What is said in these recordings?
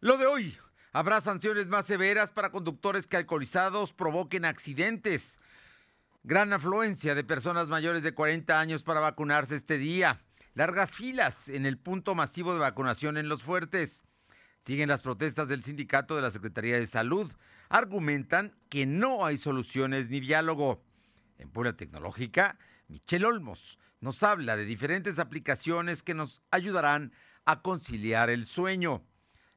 Lo de hoy, habrá sanciones más severas para conductores que alcoholizados provoquen accidentes. Gran afluencia de personas mayores de 40 años para vacunarse este día. Largas filas en el punto masivo de vacunación en Los Fuertes. Siguen las protestas del sindicato de la Secretaría de Salud. Argumentan que no hay soluciones ni diálogo. En Puebla Tecnológica, Michelle Olmos nos habla de diferentes aplicaciones que nos ayudarán a conciliar el sueño.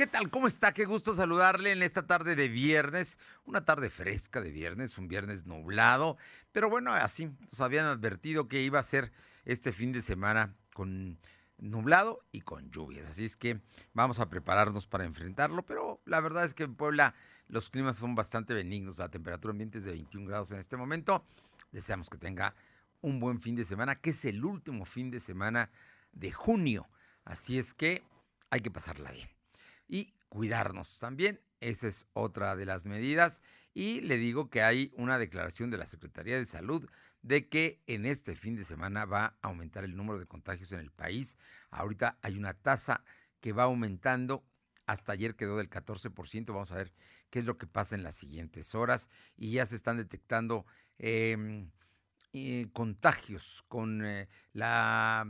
¿Qué tal? ¿Cómo está? Qué gusto saludarle en esta tarde de viernes, una tarde fresca de viernes, un viernes nublado, pero bueno, así nos habían advertido que iba a ser este fin de semana con nublado y con lluvias. Así es que vamos a prepararnos para enfrentarlo, pero la verdad es que en Puebla los climas son bastante benignos. La temperatura ambiente es de 21 grados en este momento. Deseamos que tenga un buen fin de semana, que es el último fin de semana de junio. Así es que hay que pasarla bien. Y cuidarnos también. Esa es otra de las medidas. Y le digo que hay una declaración de la Secretaría de Salud de que en este fin de semana va a aumentar el número de contagios en el país. Ahorita hay una tasa que va aumentando. Hasta ayer quedó del 14%. Vamos a ver qué es lo que pasa en las siguientes horas. Y ya se están detectando em, eh, contagios con eh, la,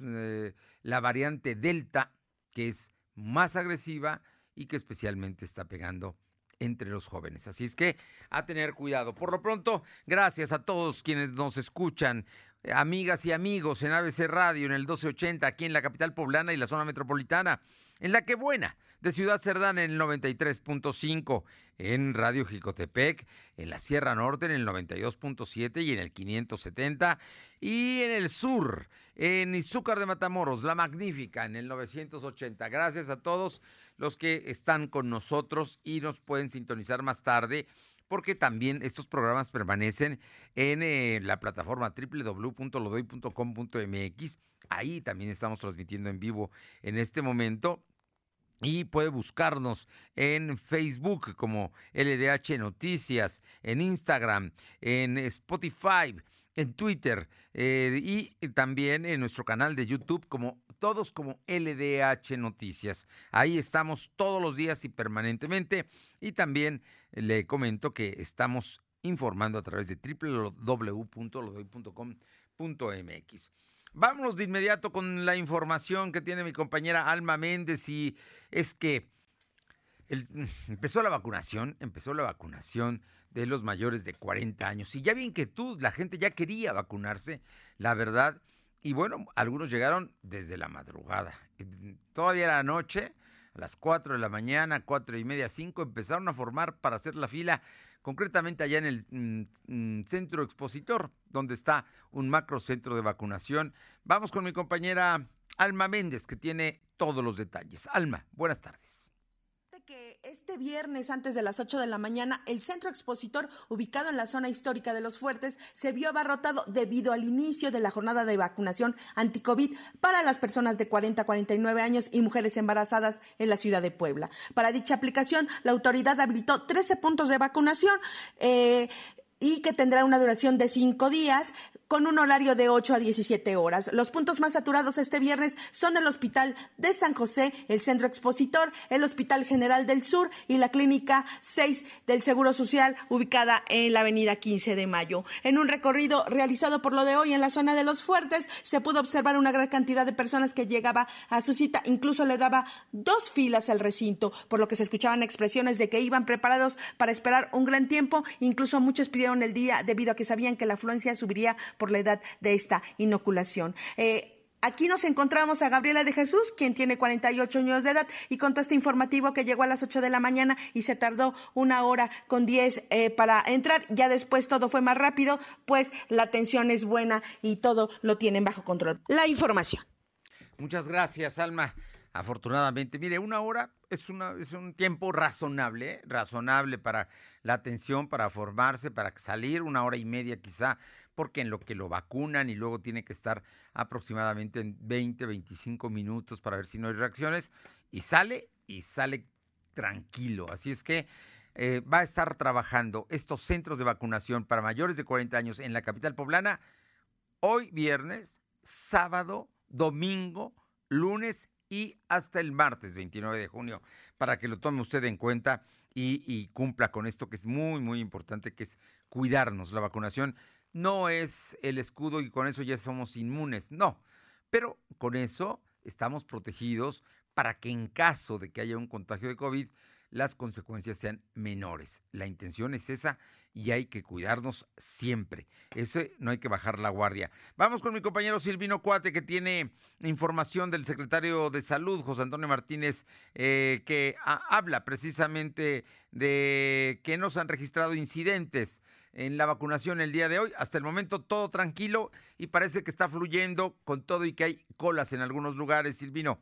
eh, la variante Delta, que es más agresiva y que especialmente está pegando entre los jóvenes. Así es que a tener cuidado. Por lo pronto, gracias a todos quienes nos escuchan, amigas y amigos en ABC Radio, en el 1280, aquí en la capital poblana y la zona metropolitana, en la que buena, de Ciudad Cerdán en el 93.5, en Radio Jicotepec, en la Sierra Norte en el 92.7 y en el 570, y en el sur, en Izúcar de Matamoros, La Magnífica en el 980. Gracias a todos los que están con nosotros y nos pueden sintonizar más tarde porque también estos programas permanecen en eh, la plataforma www.lodoy.com.mx. Ahí también estamos transmitiendo en vivo en este momento. Y puede buscarnos en Facebook como LDH Noticias, en Instagram, en Spotify, en Twitter eh, y también en nuestro canal de YouTube como todos como LDH Noticias. Ahí estamos todos los días y permanentemente. Y también le comento que estamos informando a través de www.lodoy.com.mx. Vámonos de inmediato con la información que tiene mi compañera Alma Méndez y es que empezó la vacunación, empezó la vacunación de los mayores de 40 años y ya vi inquietud, la gente ya quería vacunarse, la verdad y bueno, algunos llegaron desde la madrugada. Todavía era noche, a las 4 de la mañana, cuatro y media, 5, empezaron a formar para hacer la fila, concretamente allá en el mm, mm, centro expositor, donde está un macro centro de vacunación. Vamos con mi compañera Alma Méndez, que tiene todos los detalles. Alma, buenas tardes que este viernes antes de las 8 de la mañana el centro expositor ubicado en la zona histórica de Los Fuertes se vio abarrotado debido al inicio de la jornada de vacunación anti-COVID para las personas de 40 a 49 años y mujeres embarazadas en la ciudad de Puebla. Para dicha aplicación, la autoridad habilitó 13 puntos de vacunación. Eh, y que tendrá una duración de cinco días con un horario de 8 a 17 horas. Los puntos más saturados este viernes son el Hospital de San José, el Centro Expositor, el Hospital General del Sur y la Clínica 6 del Seguro Social, ubicada en la Avenida 15 de Mayo. En un recorrido realizado por lo de hoy en la zona de Los Fuertes, se pudo observar una gran cantidad de personas que llegaba a su cita, incluso le daba dos filas al recinto, por lo que se escuchaban expresiones de que iban preparados para esperar un gran tiempo, incluso muchos pidieron el día debido a que sabían que la afluencia subiría por la edad de esta inoculación. Eh, Aquí nos encontramos a Gabriela de Jesús, quien tiene 48 años de edad, y contó este informativo que llegó a las 8 de la mañana y se tardó una hora con 10 eh, para entrar. Ya después todo fue más rápido, pues la atención es buena y todo lo tienen bajo control. La información. Muchas gracias, Alma. afortunadamente. Mire, una hora es, un tiempo razonable, razonable para la atención, para formarse, para salir, una hora y media quizá, porque en lo que lo vacunan y luego tiene que estar aproximadamente en 20, 25 minutos para ver si no hay reacciones, y sale y sale tranquilo. Así es que eh, va a estar trabajando estos centros de vacunación para mayores de 40 años en la capital poblana hoy viernes, sábado, domingo, lunes y hasta el martes 29 de junio, para que lo tome usted en cuenta y, y, cumpla con esto que es muy, muy importante, que es cuidarnos. La vacunación no es el escudo y con eso ya somos inmunes, no, pero con eso estamos protegidos para que en caso de que haya un contagio de COVID, las consecuencias sean menores. La intención es esa y hay que cuidarnos siempre. Ese no hay que bajar la guardia. Vamos con mi compañero Silvino Cuate que tiene información del secretario de Salud, José Antonio Martínez, eh, que habla precisamente de que no se han registrado incidentes en la vacunación el día de hoy. Hasta el momento todo tranquilo y parece que está fluyendo con todo y que hay colas en algunos lugares, Silvino.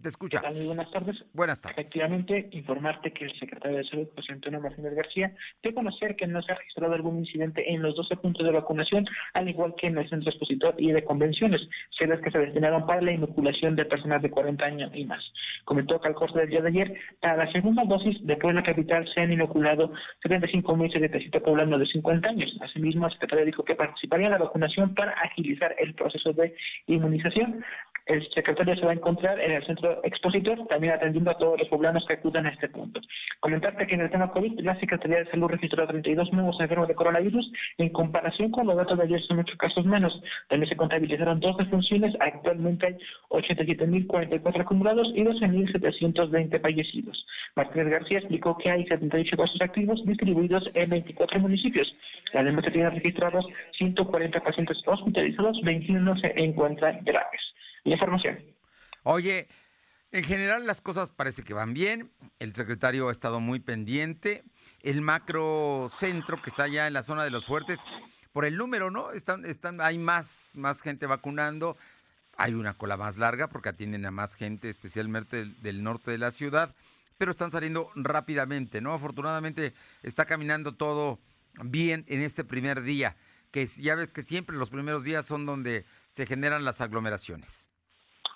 Te escucha. Muy buenas tardes. Buenas tardes. Efectivamente, informarte que el secretario de Salud, José Antonio Martínez García, dio a conocer que no se ha registrado algún incidente en los 12 puntos de vacunación, al igual que en el centro expositor y de convenciones, sedes que se destinaron para la inoculación de personas de 40 años y más. Comentó que al costo del día de ayer, para la segunda dosis de la capital se han inoculado 75.077 poblanos de 50 años. Asimismo, el secretario dijo que participaría en la vacunación para agilizar el proceso de inmunización. El secretario se va a encontrar en el centro expositor, también atendiendo a todos los poblanos que acudan a este punto. Comentarte que en el tema COVID, la Secretaría de Salud registró 32 nuevos enfermos de coronavirus. En comparación con los datos de ayer, son muchos casos menos. También se contabilizaron dos defunciones. Actualmente hay 87.044 acumulados y 12.720 fallecidos. Martínez García explicó que hay 78 casos activos distribuidos en 24 municipios. Además, se tienen registrados 140 pacientes hospitalizados, 21 se encuentran graves información. Oye, en general las cosas parece que van bien. El secretario ha estado muy pendiente. El macro centro que está allá en la zona de los fuertes, por el número, ¿no? Están, están, hay más, más gente vacunando. Hay una cola más larga porque atienden a más gente, especialmente del, del norte de la ciudad, pero están saliendo rápidamente, ¿no? Afortunadamente está caminando todo bien en este primer día, que ya ves que siempre los primeros días son donde se generan las aglomeraciones.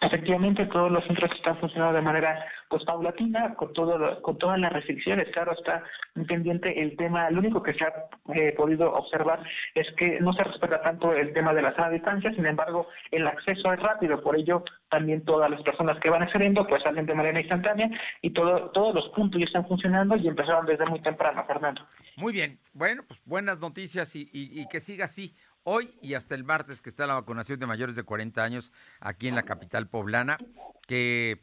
Efectivamente, todos los centros están funcionando de manera pues paulatina, con todo con todas las restricciones. Claro, está pendiente el tema. Lo único que se ha eh, podido observar es que no se respeta tanto el tema de la sana distancia. Sin embargo, el acceso es rápido. Por ello, también todas las personas que van accediendo pues salen de manera instantánea y todo, todos los puntos ya están funcionando y empezaron desde muy temprano, Fernando. Muy bien. Bueno, pues buenas noticias y, y que siga así hoy y hasta el martes que está la vacunación de mayores de 40 años aquí en la capital poblana, que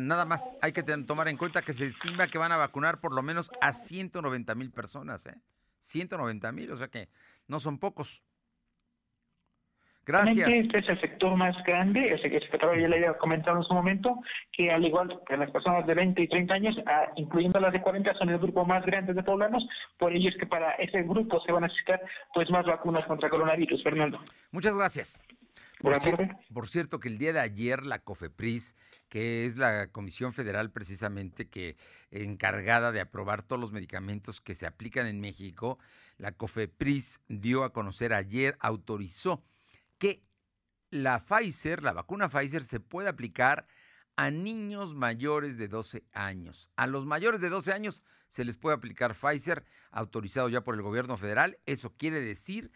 nada más hay que tomar en cuenta que se estima que van a vacunar por lo menos a 190 mil personas, ¿eh? 190 mil, o sea que no son pocos. Gracias. Este es el sector más grande, el secretario ya le había comentado en su momento, que al igual que las personas de 20 y 30 años, ah, incluyendo las de 40, son el grupo más grande de poblanos, por ello es que para ese grupo se van a necesitar pues más vacunas contra coronavirus, Fernando. Muchas gracias. Por, por, cierto, que el día de ayer la COFEPRIS, que es la Comisión Federal precisamente que encargada de aprobar todos los medicamentos que se aplican en México, la COFEPRIS dio a conocer ayer, autorizó que la Pfizer, la vacuna Pfizer, se puede aplicar a niños mayores de 12 años. A los mayores de 12 años se les puede aplicar Pfizer, autorizado ya por el gobierno federal. Eso quiere decir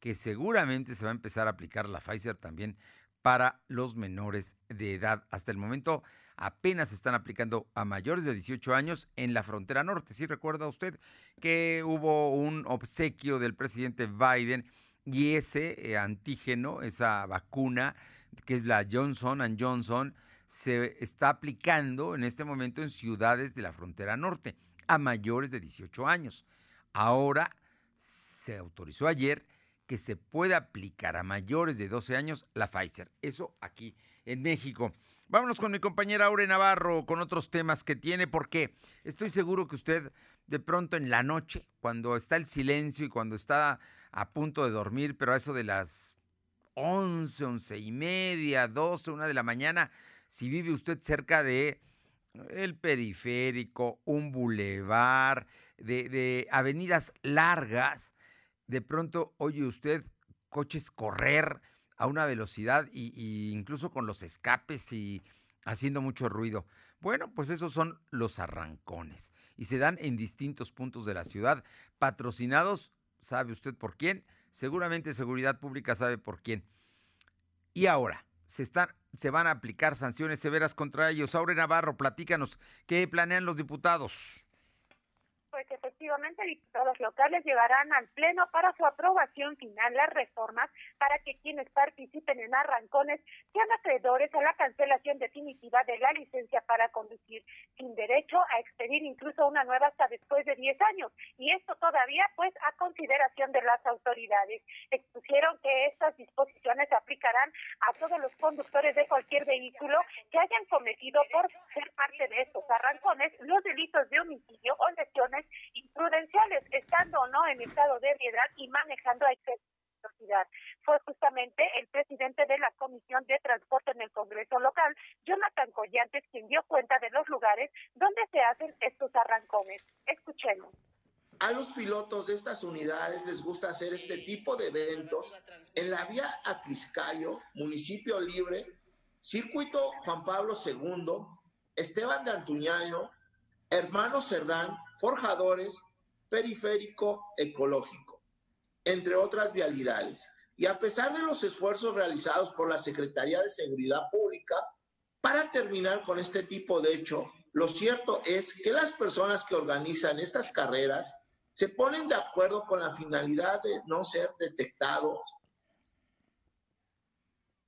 que seguramente se va a empezar a aplicar la Pfizer también para los menores de edad. Hasta el momento apenas se están aplicando a mayores de 18 años en la frontera norte. ¿Sí recuerda usted que hubo un obsequio del presidente Biden y ese eh, antígeno, esa vacuna, que es la Johnson Johnson, se está aplicando en este momento en ciudades de la frontera norte a mayores de 18 años. Ahora se autorizó ayer que se pueda aplicar a mayores de 12 años la Pfizer. Eso aquí en México. Vámonos con mi compañera Aure Navarro con otros temas que tiene, porque estoy seguro que usted de pronto en la noche, cuando está el silencio y cuando está a punto de dormir, pero a eso de las 11, once y media, 12, una de la mañana, si vive usted cerca de el periférico, un bulevar, de, avenidas largas, de pronto oye usted coches correr a una velocidad y, incluso con los escapes y haciendo mucho ruido. Bueno, pues esos son los arrancones y se dan en distintos puntos de la ciudad, patrocinados, ¿sabe usted por quién? Seguramente Seguridad Pública sabe por quién. Y ahora, se, están, se van a aplicar sanciones severas contra ellos. Aure Navarro, platícanos, ¿qué planean los diputados? Pues efectivamente diputados locales llevarán al Pleno para su aprobación final las reformas para que quienes participen en arrancones sean acreedores a la cancelación definitiva de la licencia para conducir, sin derecho a expedir incluso una nueva hasta después de 10 años. Y esto todavía pues a consideración de las autoridades. Expusieron que estas disposiciones se aplicarán a todos los conductores de cualquier vehículo que hayan cometido por ser parte de estos arrancones los delitos de homicidio o lesiones imprudenciales, estando o no en estado de ebriedad y manejando a exceso de velocidad. Fue justamente el presidente de la Comisión de Transporte en el Congreso local, Jonathan Collantes, quien dio cuenta de los lugares donde se hacen estos arrancones. Escuchemos. A los pilotos de estas unidades les gusta hacer este tipo de eventos en la vía Atliscayo, municipio libre, circuito Juan Pablo II, Esteban de Antuñayo, Hermano Cerdán, Forjadores, Periférico Ecológico, entre otras vialidades. Y a pesar de los esfuerzos realizados por la Secretaría de Seguridad Pública para terminar con este tipo de hecho, lo cierto es que las personas que organizan estas carreras se ponen de acuerdo con la finalidad de no ser detectados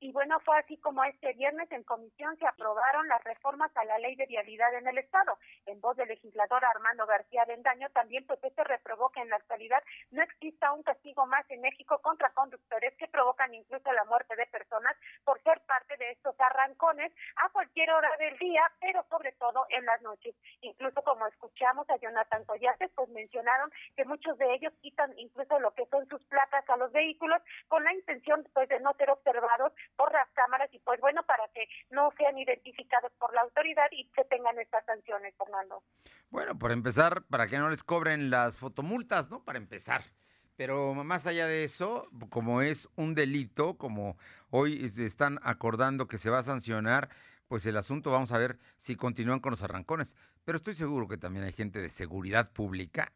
y bueno, fue así como este viernes en comisión se aprobaron las reformas a la ley de vialidad en el Estado. En voz del legislador Armando García Bendaño, también pues este reprobó que en la actualidad no exista un castigo más en México contra conductores que provocan incluso la muerte de personas por ser parte de estos arrancones a cualquier hora del día, pero sobre todo en las noches. Incluso como escuchamos a Jonathan Collates, pues mencionaron que muchos de ellos quitan incluso lo que son sus placas a los vehículos con la intención pues de no ser observados por las cámaras y pues bueno, para que no sean identificados por la autoridad y que tengan estas sanciones, Fernando. Bueno, por empezar, para que no les cobren las fotomultas, ¿no? Para empezar. Pero más allá de eso, como es un delito, como hoy están acordando que se va a sancionar, pues el asunto vamos a ver si continúan con los arrancones. Pero estoy seguro que también hay gente de seguridad pública,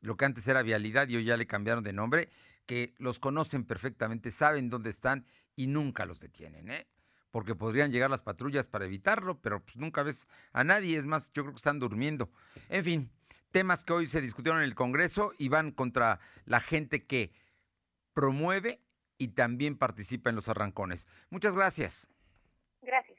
lo que antes era vialidad y hoy ya le cambiaron de nombre, que los conocen perfectamente, saben dónde están y nunca los detienen, ¿eh? Porque podrían llegar las patrullas para evitarlo, pero pues nunca ves a nadie, es más, yo creo que están durmiendo. En fin, temas que hoy se discutieron en el Congreso y van contra la gente que promueve y también participa en los arrancones. Muchas gracias. Gracias.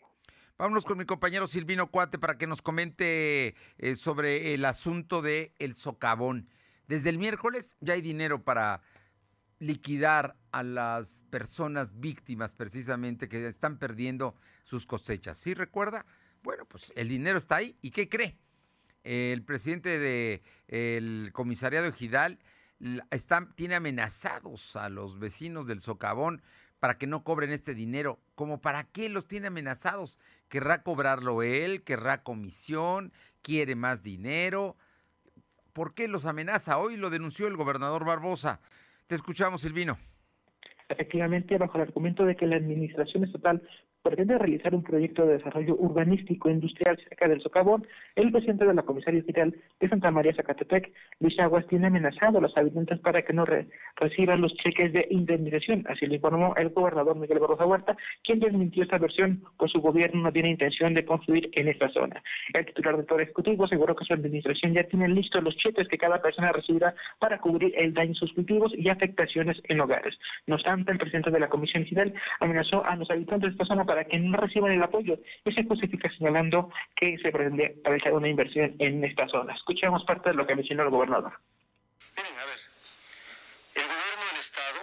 Vámonos con mi compañero Silvino Cuate para que nos comente eh, sobre el asunto del el socavón. Desde el miércoles ya hay dinero para liquidar a las personas víctimas precisamente que están perdiendo sus cosechas. ¿Sí recuerda? Bueno, pues el dinero está ahí. ¿Y qué cree? El presidente del comisariado Ejidal está, tiene amenazados a los vecinos del socavón para que no cobren este dinero. ¿Cómo para qué los tiene amenazados? ¿Querrá cobrarlo él? ¿Querrá comisión? ¿Quiere más dinero? ¿Por qué los amenaza? Hoy lo denunció el gobernador Barbosa. Te escuchamos, Silvino. Efectivamente, bajo el argumento de que la administración estatal pretende realizar un proyecto de desarrollo urbanístico e industrial cerca del socavón, el presidente de la Comisaría General de Santa María Zacatepec, Luis Aguas, tiene amenazado a los habitantes para que no reciban los cheques de indemnización. Así lo informó el gobernador Miguel Barroso Huerta, quien desmintió esta versión, con su gobierno no tiene intención de construir en esta zona. El titular del Poder Ejecutivo aseguró que su administración ya tiene listos los cheques que cada persona recibirá para cubrir el daño en y afectaciones en hogares. No obstante, el presidente de la Comisión General amenazó a los habitantes de esta zona para que no reciban el apoyo y se justifica señalando que se pretende realizar una inversión en esta zona. Escuchemos parte de lo que mencionó el gobernador. Miren, a ver, el gobierno del Estado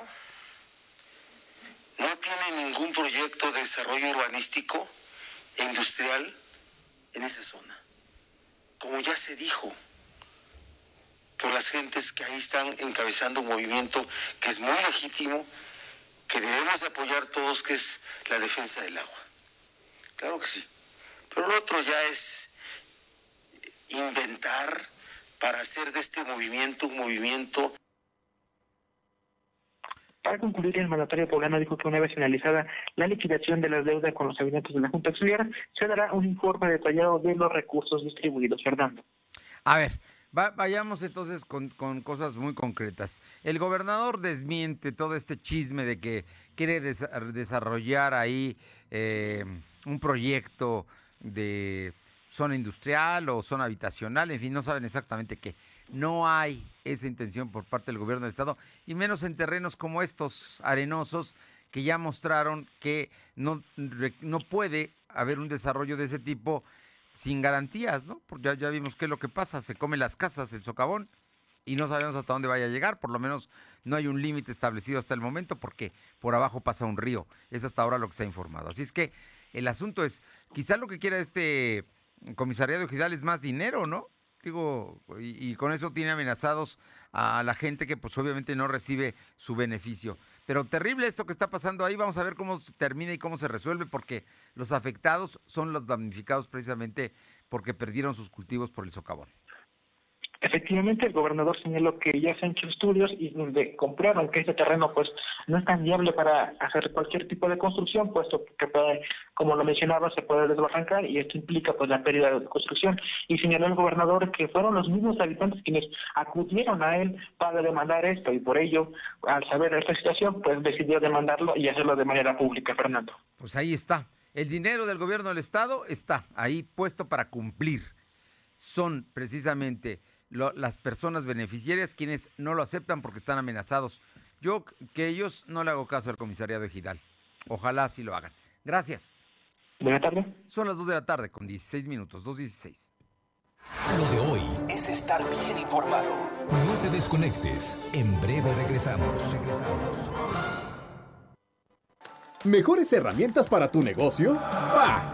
no tiene ningún proyecto de desarrollo urbanístico e industrial en esa zona. Como ya se dijo, por las gentes que ahí están encabezando un movimiento que es muy legítimo que debemos apoyar todos, que es la defensa del agua. Claro que sí. Pero lo otro ya es inventar para hacer de este movimiento un movimiento para concluir, el mandatario poblano dijo que una vez finalizada la liquidación de las deudas con los habitantes de la Junta Auxiliar, se dará un informe detallado de los recursos distribuidos. Fernando. A ver, vayamos entonces con, cosas muy concretas. El gobernador desmiente todo este chisme de que quiere desarrollar ahí eh, un proyecto de zona industrial o zona habitacional, en fin, no saben exactamente qué. No hay esa intención por parte del gobierno del Estado, y menos en terrenos como estos arenosos que ya mostraron que no, no puede haber un desarrollo de ese tipo sin garantías, ¿no? Porque ya, ya vimos qué es lo que pasa, se come las casas, el socavón, y no sabemos hasta dónde vaya a llegar, por lo menos no hay un límite establecido hasta el momento, porque por abajo pasa un río, es hasta ahora lo que se ha informado. Así es que el asunto es, quizá lo que quiera este comisariado Gidal es más dinero, ¿no? Digo, y, con eso tiene amenazados a la gente que pues obviamente no recibe su beneficio. Pero terrible esto que está pasando ahí, vamos a ver cómo termina y cómo se resuelve, porque los afectados son los damnificados precisamente porque perdieron sus cultivos por el socavón. Efectivamente, el gobernador señaló que ya se han hecho estudios y donde comprueban que ese terreno pues no es tan viable para hacer cualquier tipo de construcción, puesto que como lo mencionaba, se puede desbarrancar y esto implica pues la pérdida de construcción. Y señaló el gobernador que fueron los mismos habitantes quienes acudieron a él para demandar esto y por ello, al saber esta situación, pues decidió demandarlo y hacerlo de manera pública, Fernando. Pues ahí está. El dinero del gobierno del estado está ahí puesto para cumplir. Son precisamente las personas beneficiarias quienes no lo aceptan porque están amenazados. Yo que ellos no le hago caso al comisariado Ejidal. Ojalá sí lo hagan. Gracias. Buenas tardes. Son las 2 de la tarde con 16 minutos, 2.16. Lo de hoy es estar bien informado. No te desconectes. En breve regresamos. Regresamos. ¿Mejores herramientas para tu negocio? ¡Bah!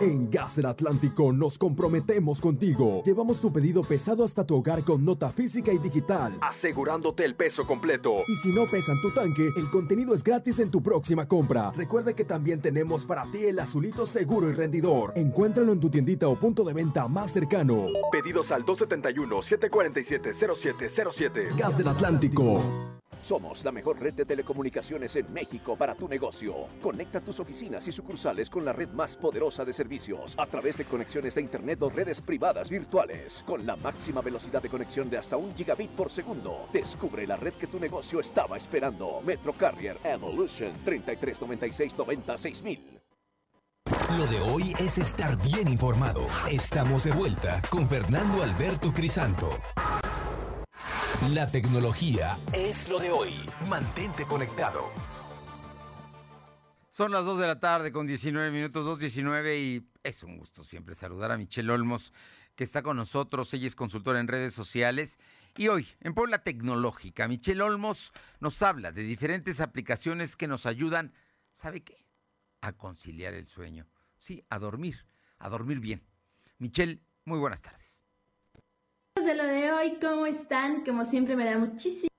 En Gas del Atlántico nos comprometemos contigo. Llevamos tu pedido pesado hasta tu hogar con nota física y digital, asegurándote el peso completo. Y si no pesan tu tanque, el contenido es gratis en tu próxima compra. Recuerda que también tenemos para ti el azulito seguro y rendidor. Encuéntralo en tu tiendita o punto de venta más cercano. Pedidos al 271-747-0707. Gas del Atlántico. Somos la mejor red de telecomunicaciones en México para tu negocio. Conecta tus oficinas y sucursales con la red más poderosa de servicios a través de conexiones de Internet o redes privadas virtuales con la máxima velocidad de conexión de hasta un gigabit por segundo. Descubre la red que tu negocio estaba esperando. Metro Carrier Evolution 3396 Lo de hoy es estar bien informado. Estamos de vuelta con Fernando Alberto Crisanto. La tecnología es lo de hoy. Mantente conectado. Son las 2 de la tarde con 19 minutos, 2.19 y es un gusto siempre saludar a Michelle Olmos que está con nosotros. Ella es consultora en redes sociales. Y hoy, en Puebla Tecnológica, Michelle Olmos nos habla de diferentes aplicaciones que nos ayudan, ¿sabe qué? A conciliar el sueño. Sí, a dormir, a dormir bien. Michelle, muy buenas tardes de lo de hoy, ¿cómo están? Como siempre me da muchísimo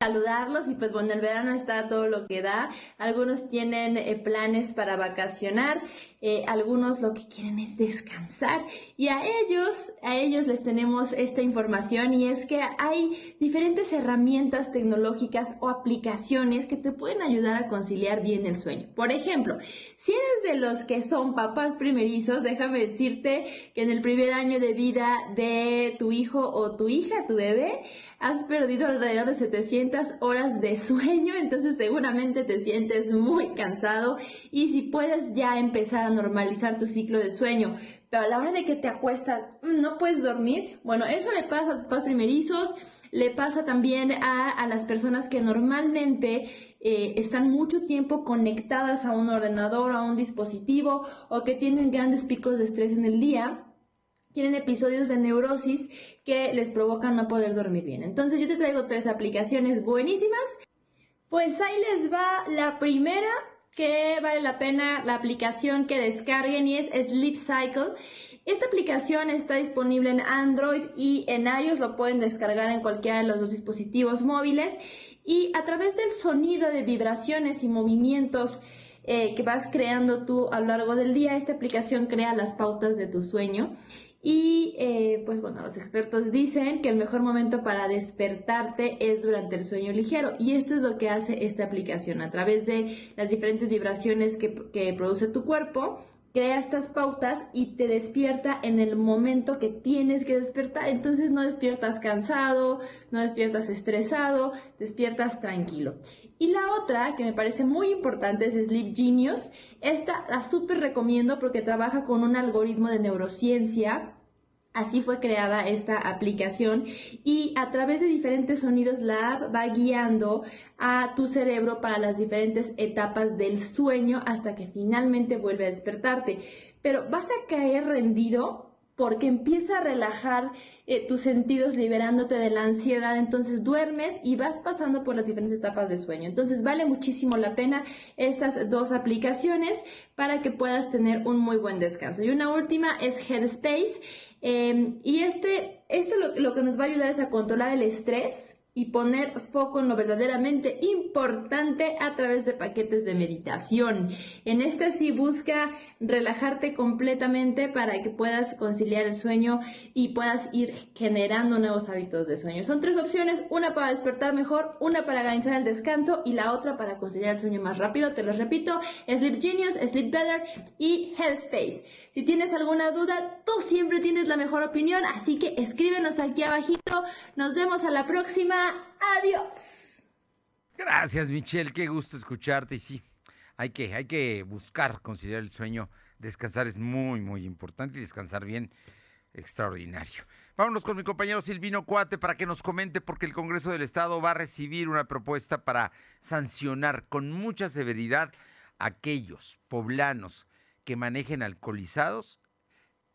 saludarlos y pues bueno, el verano está todo lo que da. Algunos tienen eh, planes para vacacionar, eh, algunos lo que quieren es descansar y a ellos, a ellos les tenemos esta información y es que hay diferentes herramientas tecnológicas o aplicaciones que te pueden ayudar a conciliar bien el sueño. Por ejemplo, si eres de los que son papás primerizos, déjame decirte que en el primer año de vida de tu hijo o tu hija, tu bebé, has perdido alrededor de 700 horas de sueño, entonces seguramente te sientes muy cansado y si puedes ya empezar a normalizar tu ciclo de sueño, pero a la hora de que te acuestas mm, no puedes dormir, bueno, eso le pasa a los primerizos, le pasa también a, las personas que normalmente eh, están mucho tiempo conectadas a un ordenador, a un dispositivo o que tienen grandes picos de estrés en el día tienen episodios de neurosis que les provocan no poder dormir bien. Entonces yo te traigo tres aplicaciones buenísimas. Pues ahí les va la primera que vale la pena la aplicación que descarguen y es Sleep Cycle. Esta aplicación está disponible en Android y en iOS, lo pueden descargar en cualquiera de los dos dispositivos móviles y a través del sonido de vibraciones y movimientos eh, que vas creando tú a lo largo del día, esta aplicación crea las pautas de tu sueño y eh, pues bueno, los expertos dicen que el mejor momento para despertarte es durante el sueño ligero. Y esto es lo que hace esta aplicación. A través de las diferentes vibraciones que, que produce tu cuerpo, crea estas pautas y te despierta en el momento que tienes que despertar. Entonces no despiertas cansado, no despiertas estresado, despiertas tranquilo. Y la otra que me parece muy importante es Sleep Genius. Esta la súper recomiendo porque trabaja con un algoritmo de neurociencia. Así fue creada esta aplicación y a través de diferentes sonidos la app va guiando a tu cerebro para las diferentes etapas del sueño hasta que finalmente vuelve a despertarte. Pero vas a caer rendido porque empieza a relajar eh, tus sentidos liberándote de la ansiedad, entonces duermes y vas pasando por las diferentes etapas de sueño. Entonces vale muchísimo la pena estas dos aplicaciones para que puedas tener un muy buen descanso. Y una última es Headspace em, y este, esto lo que nos va a ayudar es a controlar el estrés y poner foco en lo verdaderamente importante a través de paquetes de meditación. En este sí busca relajarte completamente para que puedas conciliar el sueño y puedas ir generando nuevos hábitos de sueño. Son tres opciones, una para despertar mejor, una para garantizar el descanso y la otra para conciliar el sueño más rápido. Te los repito, Sleep Genius, Sleep Better y Headspace. Si tienes alguna duda, tú siempre tienes la mejor opinión, así que escríbenos aquí abajito. Nos vemos a la próxima. Adiós. Gracias, Michelle. Qué gusto escucharte. Y sí, hay que, hay que buscar conciliar el sueño. Descansar es muy, muy importante y descansar bien, extraordinario. Vámonos con mi compañero Silvino Cuate para que nos comente porque el Congreso del Estado va a recibir una propuesta para sancionar con mucha severidad a aquellos poblanos que manejen alcoholizados,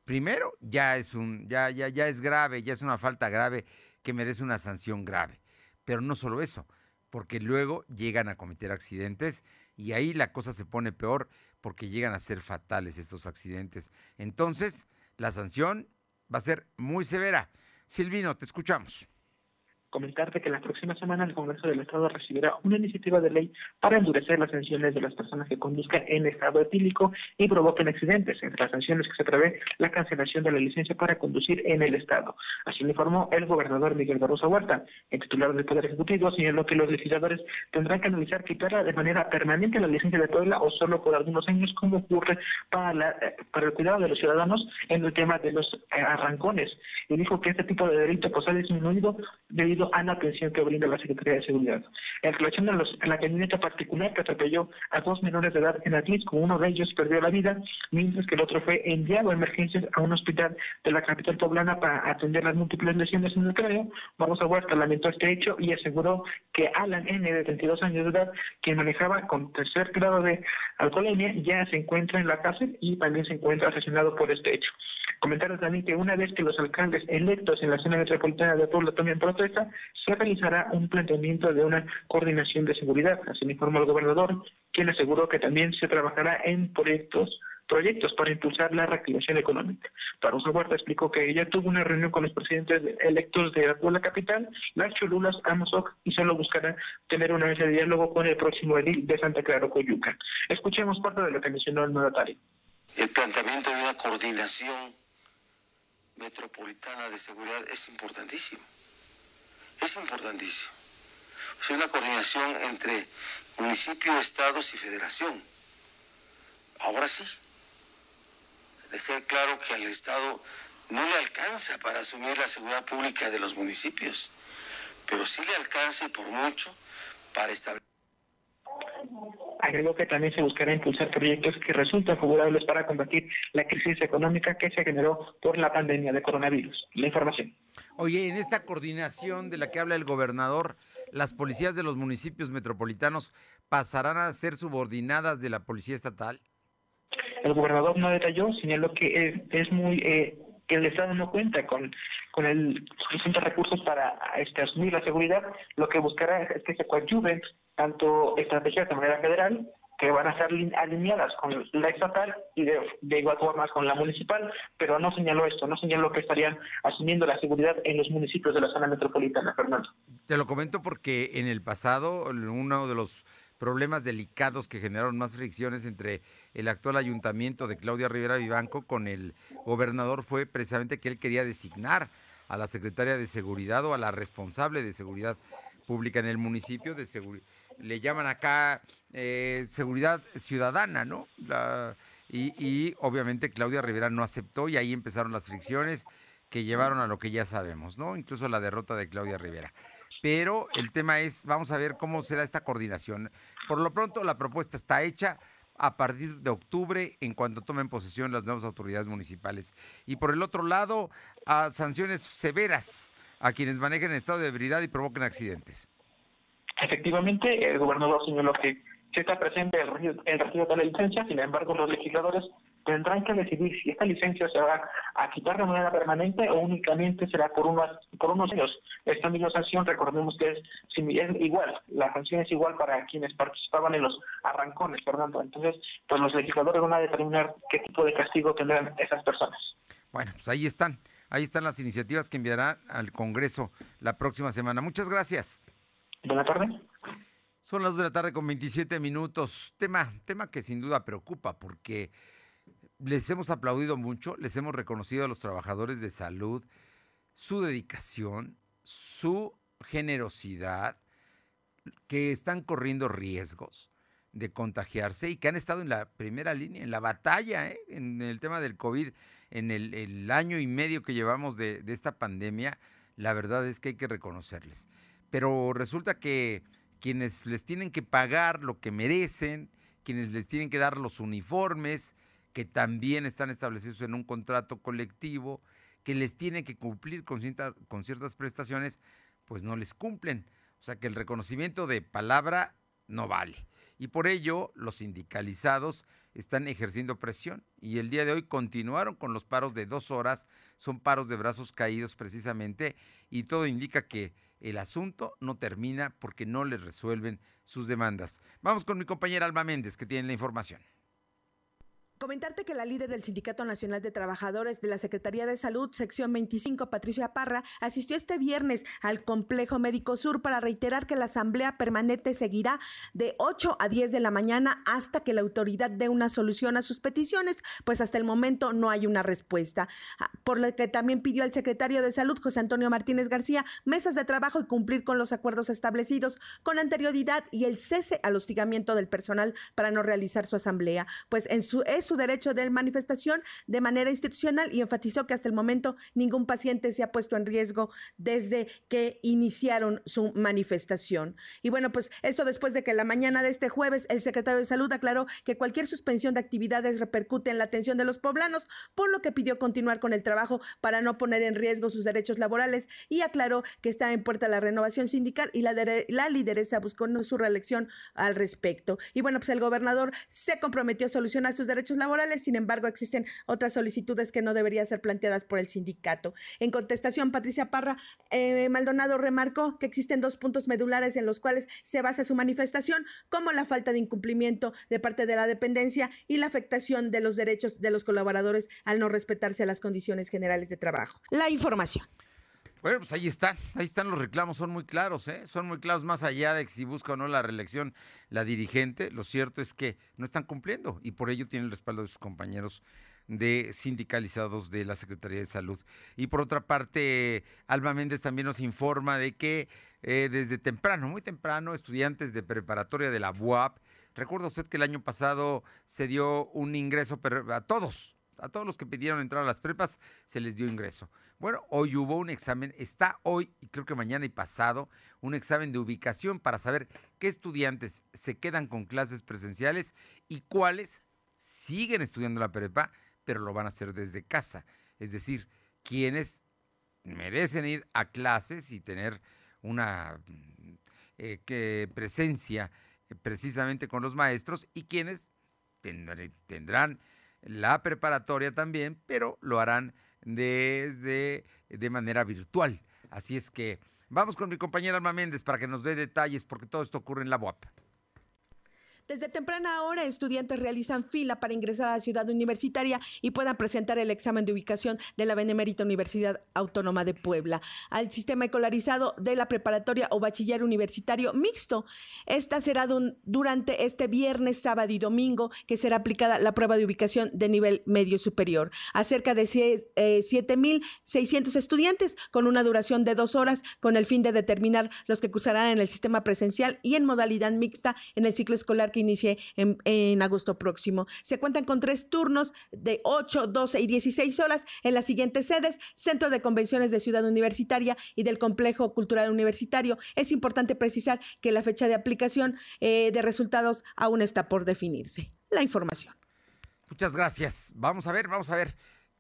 primero ya es un, ya, ya, ya es grave, ya es una falta grave que merece una sanción grave. Pero no solo eso, porque luego llegan a cometer accidentes y ahí la cosa se pone peor porque llegan a ser fatales estos accidentes. Entonces, la sanción va a ser muy severa. Silvino, te escuchamos comentarte que la próxima semana el Congreso del Estado recibirá una iniciativa de ley para endurecer las sanciones de las personas que conduzcan en estado etílico y provoquen accidentes. Entre las sanciones que se prevé la cancelación de la licencia para conducir en el Estado. Así lo informó el gobernador Miguel Barroso Huerta. El titular del Poder Ejecutivo señaló que los legisladores tendrán que analizar quitarla de manera permanente la licencia de Puebla o solo por algunos años, como ocurre para, la, para el cuidado de los ciudadanos en el tema de los eh, arrancones. Y dijo que este tipo de delito pues, ha disminuido debido a la atención que brinda la Secretaría de Seguridad. En relación a, la camioneta particular que atropelló a dos menores de edad en Atlisco, uno de ellos perdió la vida, mientras que el otro fue enviado a emergencias a un hospital de la capital poblana para atender las múltiples lesiones en el cráneo. Vamos a Huerta lamentó este hecho y aseguró que Alan N., de 32 años de edad, quien manejaba con tercer grado de alcoholemia, ya se encuentra en la cárcel y también se encuentra asesinado por este hecho. Comentaron también que una vez que los alcaldes electos en la zona metropolitana de Puebla tomen protesta, se realizará un planteamiento de una coordinación de seguridad. Así me informó el gobernador, quien aseguró que también se trabajará en proyectos proyectos para impulsar la reactivación económica. Rosa Huerta explicó que ella tuvo una reunión con los presidentes electos de la capital, las Cholulas, Amozoc, y solo buscará tener una mesa de diálogo con el próximo edil de Santa Clara, Coyuca. Escuchemos parte de lo que mencionó el mandatario. El planteamiento de una coordinación metropolitana de seguridad es importantísimo. Es importantísimo. Es una coordinación entre municipio, estados y federación. Ahora sí, dejar claro que al Estado no le alcanza para asumir la seguridad pública de los municipios, pero sí le alcanza por mucho para establecer. Agregó que también se buscará impulsar proyectos que resultan favorables para combatir la crisis económica que se generó por la pandemia de coronavirus. La información. Oye, en esta coordinación de la que habla el gobernador, las policías de los municipios metropolitanos pasarán a ser subordinadas de la policía estatal. El gobernador no detalló, señaló que es, muy eh, que el Estado no cuenta con, con el suficientes recursos para este, asumir la seguridad, lo que buscará es que se coadyuven tanto estrategias de manera federal que van a ser alineadas con la estatal y de, de, igual forma con la municipal, pero no señaló esto, no señaló que estarían asumiendo la seguridad en los municipios de la zona metropolitana, Fernando. Te lo comento porque en el pasado uno de los problemas delicados que generaron más fricciones entre el actual ayuntamiento de Claudia Rivera Vivanco con el gobernador fue precisamente que él quería designar a la secretaria de seguridad o a la responsable de seguridad pública en el municipio de le llaman acá eh, seguridad ciudadana, ¿no? y, obviamente Claudia Rivera no aceptó y ahí empezaron las fricciones que llevaron a lo que ya sabemos, ¿no? Incluso la derrota de Claudia Rivera pero el tema es, vamos a ver cómo se da esta coordinación. Por lo pronto, la propuesta está hecha a partir de octubre en cuanto tomen posesión las nuevas autoridades municipales. Y por el otro lado, a sanciones severas a quienes manejen en estado de ebriedad y provoquen accidentes. Efectivamente, el gobernador señaló que se está presente el, el retiro de la licencia, sin embargo, los legisladores tendrán que decidir si esta licencia se va a quitar de manera permanente o únicamente será por unos, por unos años. Esta misma sanción, recordemos que es, es igual, la sanción es igual para quienes participaban en los arrancones, Fernando. Entonces, pues los legisladores van a determinar qué tipo de castigo tendrán esas personas. Bueno, pues ahí están, ahí están las iniciativas que enviará al Congreso la próxima semana. Muchas gracias. Buenas tardes. Son las 2 de la tarde con 27 minutos. Tema, tema que sin duda preocupa porque les hemos aplaudido mucho, les hemos reconocido a los trabajadores de salud su dedicación, su generosidad, que están corriendo riesgos de contagiarse y que han estado en la primera línea, en la batalla, ¿eh? en el tema del COVID, en el, año y medio que llevamos de, de esta pandemia, la verdad es que hay que reconocerles. Pero resulta que quienes les tienen que pagar lo que merecen, quienes les tienen que dar los uniformes, que también están establecidos en un contrato colectivo, que les tiene que cumplir con, con ciertas prestaciones, pues no les cumplen. O sea que el reconocimiento de palabra no vale. Y por ello los sindicalizados están ejerciendo presión y el día de hoy continuaron con los paros de dos horas, son paros de brazos caídos precisamente y todo indica que el asunto no termina porque no les resuelven sus demandas. Vamos con mi compañera Alma Méndez que tiene la información. Comentarte que la líder del Sindicato Nacional de Trabajadores de la Secretaría de Salud, sección 25, Patricia Parra, asistió este viernes al Complejo Médico Sur para reiterar que la asamblea permanente seguirá de 8 a 10 de la mañana hasta que la autoridad dé una solución a sus peticiones, pues hasta el momento no hay una respuesta. Por lo que también pidió al secretario de Salud, José Antonio Martínez García, mesas de trabajo y cumplir con los acuerdos establecidos con anterioridad y el cese al hostigamiento del personal para no realizar su asamblea, pues en su su derecho de manifestación de manera institucional y enfatizó que hasta el momento ningún paciente se ha puesto en riesgo desde que iniciaron su manifestación. Y bueno, pues esto después de que la mañana de este jueves el secretario de Salud aclaró que cualquier suspensión de actividades repercute en la atención de los poblanos, por lo que pidió continuar con el trabajo para no poner en riesgo sus derechos laborales y aclaró que está en puerta la renovación sindical y la, la lideresa buscó su reelección al respecto. Y bueno, pues el gobernador se comprometió a solucionar sus derechos laborales. Sin embargo, existen otras solicitudes que no deberían ser planteadas por el sindicato. En contestación, Patricia Parra eh, Maldonado remarcó que existen dos puntos medulares en los cuales se basa su manifestación, como la falta de incumplimiento de parte de la dependencia y la afectación de los derechos de los colaboradores al no respetarse las condiciones generales de trabajo. La información. Bueno, pues ahí están, ahí están los reclamos, son muy claros, ¿eh? son muy claros más allá de si busca o no la reelección la dirigente, lo cierto es que no están cumpliendo y por ello tienen el respaldo de sus compañeros de sindicalizados de la Secretaría de Salud. Y por otra parte, Alba Méndez también nos informa de que eh, desde temprano, muy temprano, estudiantes de preparatoria de la UAP, recuerda usted que el año pasado se dio un ingreso a todos, a todos los que pidieron entrar a las prepas, se les dio ingreso. Bueno, hoy hubo un examen, está hoy y creo que mañana y pasado, un examen de ubicación para saber qué estudiantes se quedan con clases presenciales y cuáles siguen estudiando la prepa, pero lo van a hacer desde casa. Es decir, quienes merecen ir a clases y tener una eh, presencia eh, precisamente con los maestros y quienes tendrán la preparatoria también, pero lo harán desde de manera virtual. Así es que vamos con mi compañera Alma Méndez para que nos dé detalles, porque todo esto ocurre en la UAP. Desde temprana hora, estudiantes realizan fila para ingresar a la ciudad universitaria y puedan presentar el examen de ubicación de la Benemérita Universidad Autónoma de Puebla al sistema escolarizado de la preparatoria o bachiller universitario mixto. Esta será durante este viernes, sábado y domingo que será aplicada la prueba de ubicación de nivel medio superior a cerca de 7.600 eh, estudiantes con una duración de dos horas con el fin de determinar los que cursarán en el sistema presencial y en modalidad mixta en el ciclo escolar que inicie en, agosto próximo. Se cuentan con tres turnos de 8, 12 y 16 horas en las siguientes sedes, Centro de Convenciones de Ciudad Universitaria y del Complejo Cultural Universitario. Es importante precisar que la fecha de aplicación eh, de resultados aún está por definirse. La información. Muchas gracias. Vamos a ver, vamos a ver.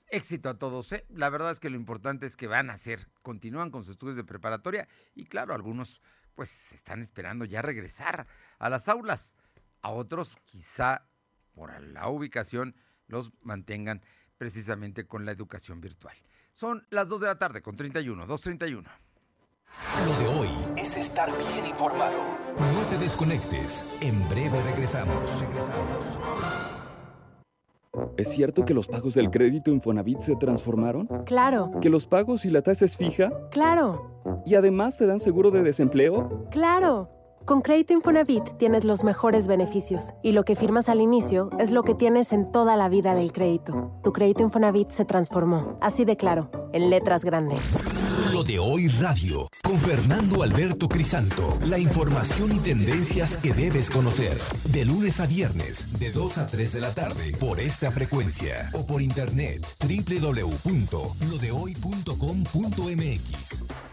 Éxito a todos. ¿eh? La verdad es que lo importante es que van a hacer, continúan con sus estudios de preparatoria y claro, algunos pues están esperando ya regresar a las aulas a otros quizá por la ubicación los mantengan precisamente con la educación virtual. Son las 2 de la tarde con 31, 2.31. Lo de hoy es estar bien informado. No te desconectes. En breve regresamos. Regresamos. ¿Es cierto que los pagos del crédito Infonavit se transformaron? Claro. ¿Que los pagos y la tasa es fija? Claro. ¿Y además te dan seguro de desempleo? Claro. Con Crédito Infonavit tienes los mejores beneficios y lo que firmas al inicio es lo que tienes en toda la vida del crédito. Tu crédito Infonavit se transformó, así de claro, en letras grandes. Lo de hoy radio, con Fernando Alberto Crisanto. La información y tendencias que debes conocer. De lunes a viernes, de 2 a 3 de la tarde, por esta frecuencia o por internet www.lodehoy.com.mx.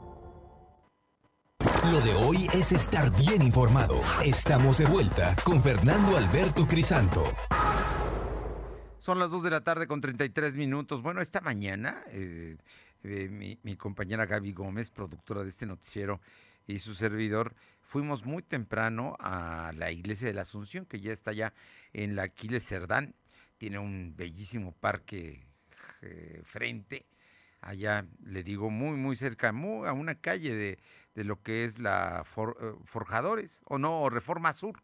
Lo de hoy es estar bien informado. Estamos de vuelta con Fernando Alberto Crisanto. Son las 2 de la tarde con 33 minutos. Bueno, esta mañana eh, eh, mi, compañera Gaby Gómez, productora de este noticiero, y su servidor, fuimos muy temprano a la iglesia de la Asunción, que ya está allá en la Aquiles Cerdán. Tiene un bellísimo parque eh, frente allá, le digo, muy, muy cerca, a una calle de, lo que es la eh, Forjadores, o no, Reforma Sur,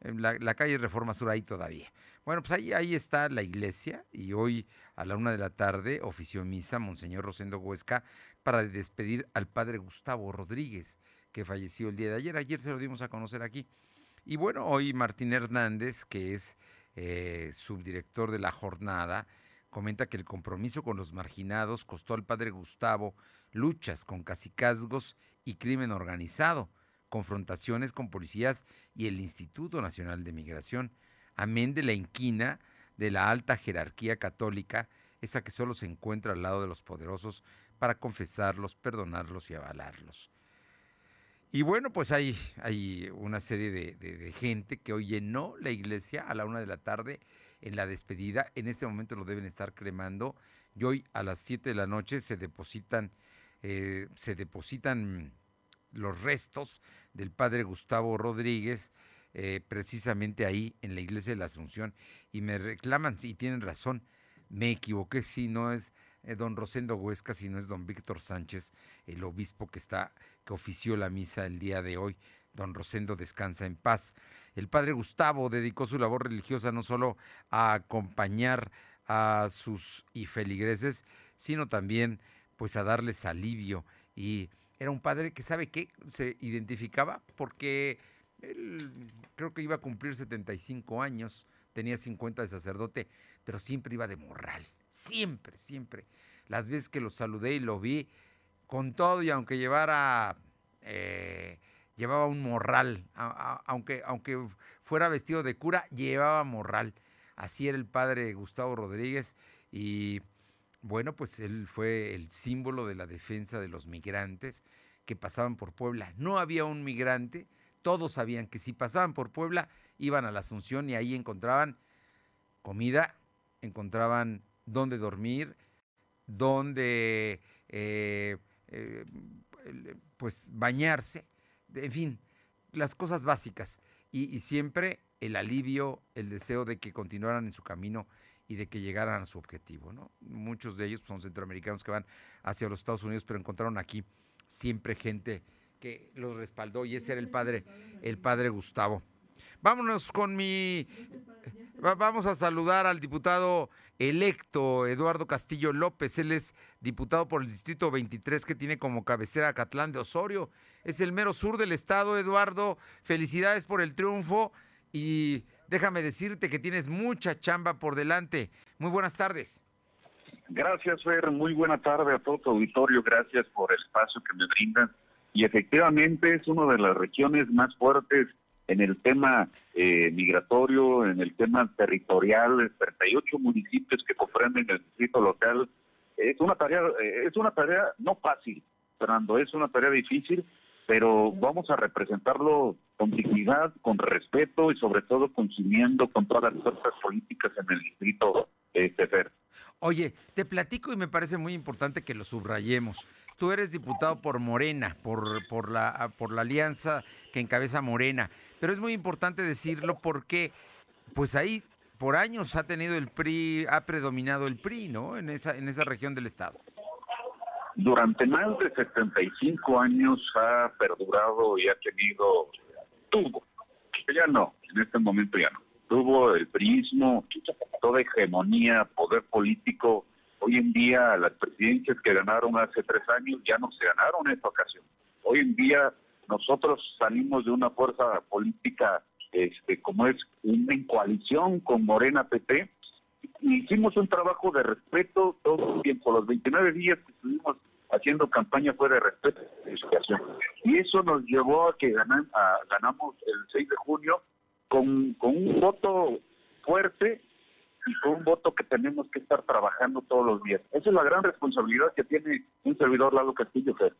la, la, calle Reforma Sur ahí todavía. Bueno, pues ahí, ahí está la iglesia y hoy a la una de la tarde ofició misa Monseñor Rosendo Huesca para despedir al padre Gustavo Rodríguez, que falleció el día de ayer. Ayer se lo dimos a conocer aquí. Y bueno, hoy Martín Hernández, que es eh, subdirector de la jornada, comenta que el compromiso con los marginados costó al padre Gustavo luchas con cacicazgos y crimen organizado, confrontaciones con policías y el Instituto Nacional de Migración, amén de la inquina de la alta jerarquía católica, esa que solo se encuentra al lado de los poderosos para confesarlos, perdonarlos y avalarlos. Y bueno, pues hay, hay una serie de, gente que hoy llenó la iglesia a la una de la tarde en la despedida. En este momento lo deben estar cremando. Y hoy a las siete de la noche se depositan, eh, se depositan los restos del padre Gustavo Rodríguez, eh, precisamente ahí en la iglesia de la Asunción. Y me reclaman, si tienen razón, me equivoqué, si no es eh, don Rosendo Huesca, sino es don Víctor Sánchez, el obispo que está, que ofició la misa el día de hoy. Don Rosendo descansa en paz. El padre Gustavo dedicó su labor religiosa no solo a acompañar a sus y feligreses, sino también pues a darles alivio. Y era un padre que sabe que se identificaba porque él creo que iba a cumplir 75 años, tenía 50 de sacerdote, pero siempre iba de morral Siempre, siempre. Las veces que lo saludé y lo vi, con todo y aunque llevara, eh, llevaba un morral, aunque, aunque fuera vestido de cura, llevaba morral. Así era el padre Gustavo Rodríguez y bueno, pues él fue el símbolo de la defensa de los migrantes que pasaban por Puebla. No había un migrante, todos sabían que si pasaban por Puebla iban a la Asunción y ahí encontraban comida, encontraban dónde dormir, dónde eh, eh, pues bañarse, en fin, las cosas básicas. Y, siempre el alivio, el deseo de que continuaran en su camino y de que llegaran a su objetivo. ¿no? Muchos de ellos son centroamericanos que van hacia los Estados Unidos, pero encontraron aquí siempre gente que los respaldó y ese era el padre, el padre Gustavo. Vámonos con mi Vamos a saludar al diputado electo Eduardo Castillo López. Él es diputado por el Distrito 23 que tiene como cabecera Catlán de Osorio. Es el mero sur del estado, Eduardo. Felicidades por el triunfo y déjame decirte que tienes mucha chamba por delante. Muy buenas tardes. Gracias, Fer. Muy buena tarde a todo tu auditorio. Gracias por el espacio que me brindan. Y efectivamente es una de las regiones más fuertes en el tema eh, migratorio, en el tema territorial, 38 municipios que comprenden el distrito local. Es una tarea, eh, es una tarea no fácil, Fernando, es una tarea difícil, pero vamos a representarlo con dignidad, con respeto y sobre todo consumiendo con todas las fuerzas políticas en el distrito de Fer. Oye, te platico y me parece muy importante que lo subrayemos. Tú eres diputado por Morena, por, por, la, por la alianza que encabeza Morena, pero es muy importante decirlo porque pues ahí por años ha tenido el PRI, ha predominado el PRI, ¿no? En esa, en esa región del estado. Durante más de 75 años ha perdurado y ha tenido, tuvo, ya no, en este momento ya no, tuvo el prismo, toda hegemonía, poder político. Hoy en día las presidencias que ganaron hace tres años ya no se ganaron en esta ocasión. Hoy en día nosotros salimos de una fuerza política este, como es una coalición con Morena PP. Hicimos un trabajo de respeto todo el tiempo. Los 29 días que estuvimos haciendo campaña fue de respeto y eso nos llevó a que ganamos el 6 de junio con, con un voto fuerte y con un voto que tenemos que estar trabajando todos los días. Esa es la gran responsabilidad que tiene un servidor Lalo Castillo Fer.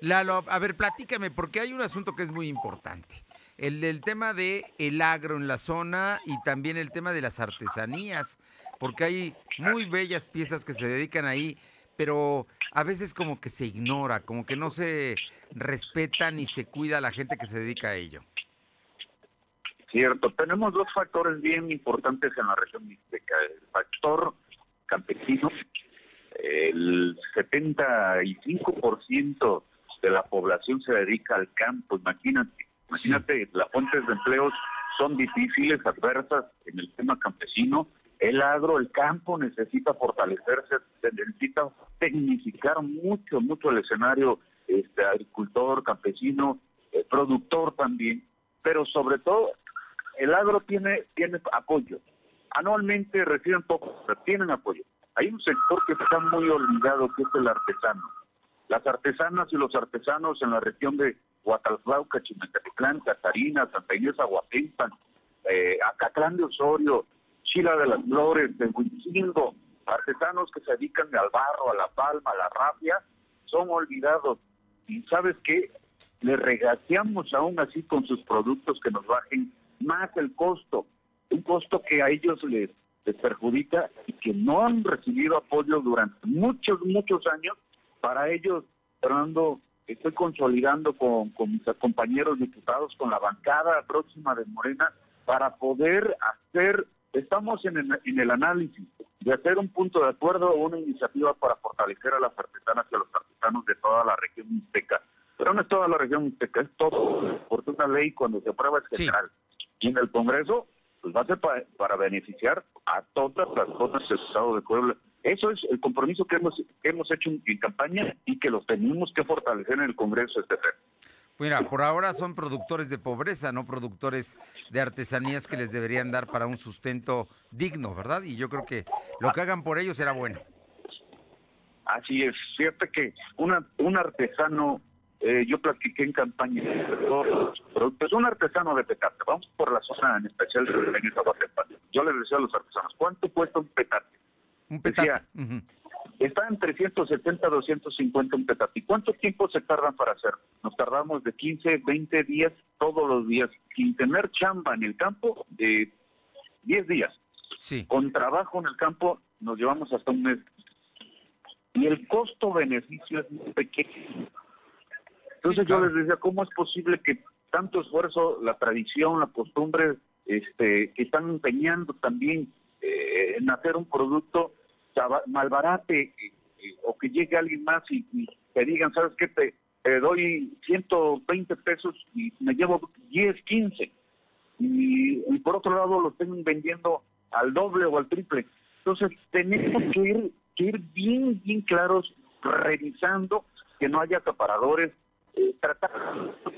Lalo, a ver, platícame, porque hay un asunto que es muy importante. El del tema de el agro en la zona y también el tema de las artesanías, porque hay muy bellas piezas que se dedican ahí, pero a veces como que se ignora, como que no se respeta ni se cuida a la gente que se dedica a ello. Cierto, tenemos dos factores bien importantes en la región mixteca. El factor campesino, el 75% de la población se dedica al campo, imagínate, imagínate, las fuentes de empleos son difíciles, adversas en el tema campesino, el agro, el campo necesita fortalecerse, se necesita tecnificar mucho, mucho el escenario este, agricultor, campesino, eh, productor también, pero sobre todo el agro tiene, tiene apoyo. Anualmente reciben poco, pero tienen apoyo. Hay un sector que está muy olvidado, que es el artesano. Las artesanas y los artesanos en la región de Huatalflauca, Chimecatlán, Catarina, Santa Inés, Aguatempan, eh, Acatlán de Osorio, Chila de las Flores, de Huizingo, artesanos que se dedican al barro, a la palma, a la rafia, son olvidados. Y sabes qué, le regateamos aún así con sus productos que nos bajen más el costo, un costo que a ellos les, les perjudica y que no han recibido apoyo durante muchos, muchos años. Para ellos, Fernando, estoy consolidando con, con mis compañeros diputados, con la bancada próxima de Morena, para poder hacer Estamos en el, en el análisis de hacer un punto de acuerdo o una iniciativa para fortalecer a las artesanas y a los artesanos de toda la región mixteca. Pero no es toda la región mixteca, es todo, porque una ley cuando se aprueba es general. Y en el Congreso pues va a ser para beneficiar a todas las zonas del Estado de Puebla. Eso es el compromiso que hemos, que hemos hecho en, campaña y que los tenemos que fortalecer en el Congreso este fe. Mira, por ahora son productores de pobreza, no productores de artesanías que les deberían dar para un sustento digno, ¿verdad? Y yo creo que lo que hagan por ellos será bueno. Así es, fíjate que una, un artesano, eh, yo platiqué en campaña, es un artesano de petate, vamos por la zona en especial de Yo les decía a los artesanos, ¿cuánto cuesta un petate? Un petate. Está en 370, 250 un petate. ¿Cuánto tiempo se tardan para hacer? Nos tardamos de 15, 20 días todos los días, sin tener chamba en el campo, de 10 días. Sí. Con trabajo en el campo nos llevamos hasta un mes. Y el costo-beneficio es muy pequeño. Entonces yo les decía, ¿cómo es posible que tanto esfuerzo, la tradición, la costumbre, este, que están empeñando también eh, en hacer un producto malbarate eh, o que llegue alguien más y, te digan, ¿sabes qué? Te, doy 120 pesos y me llevo 10, 15. Y, por otro lado lo estén vendiendo al doble o al triple. Entonces tenemos que ir, que ir bien, bien claros, revisando que no haya acaparadores, eh, tratar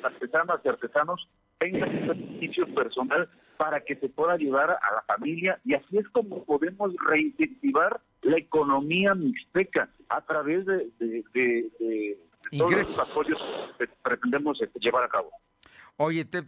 artesanos y artesanos tengan beneficio personal para que se pueda ayudar a la familia y así es como podemos reincentivar la economía mixteca a través de, todos los apoyos que pretendemos llevar a cabo. Oye, te,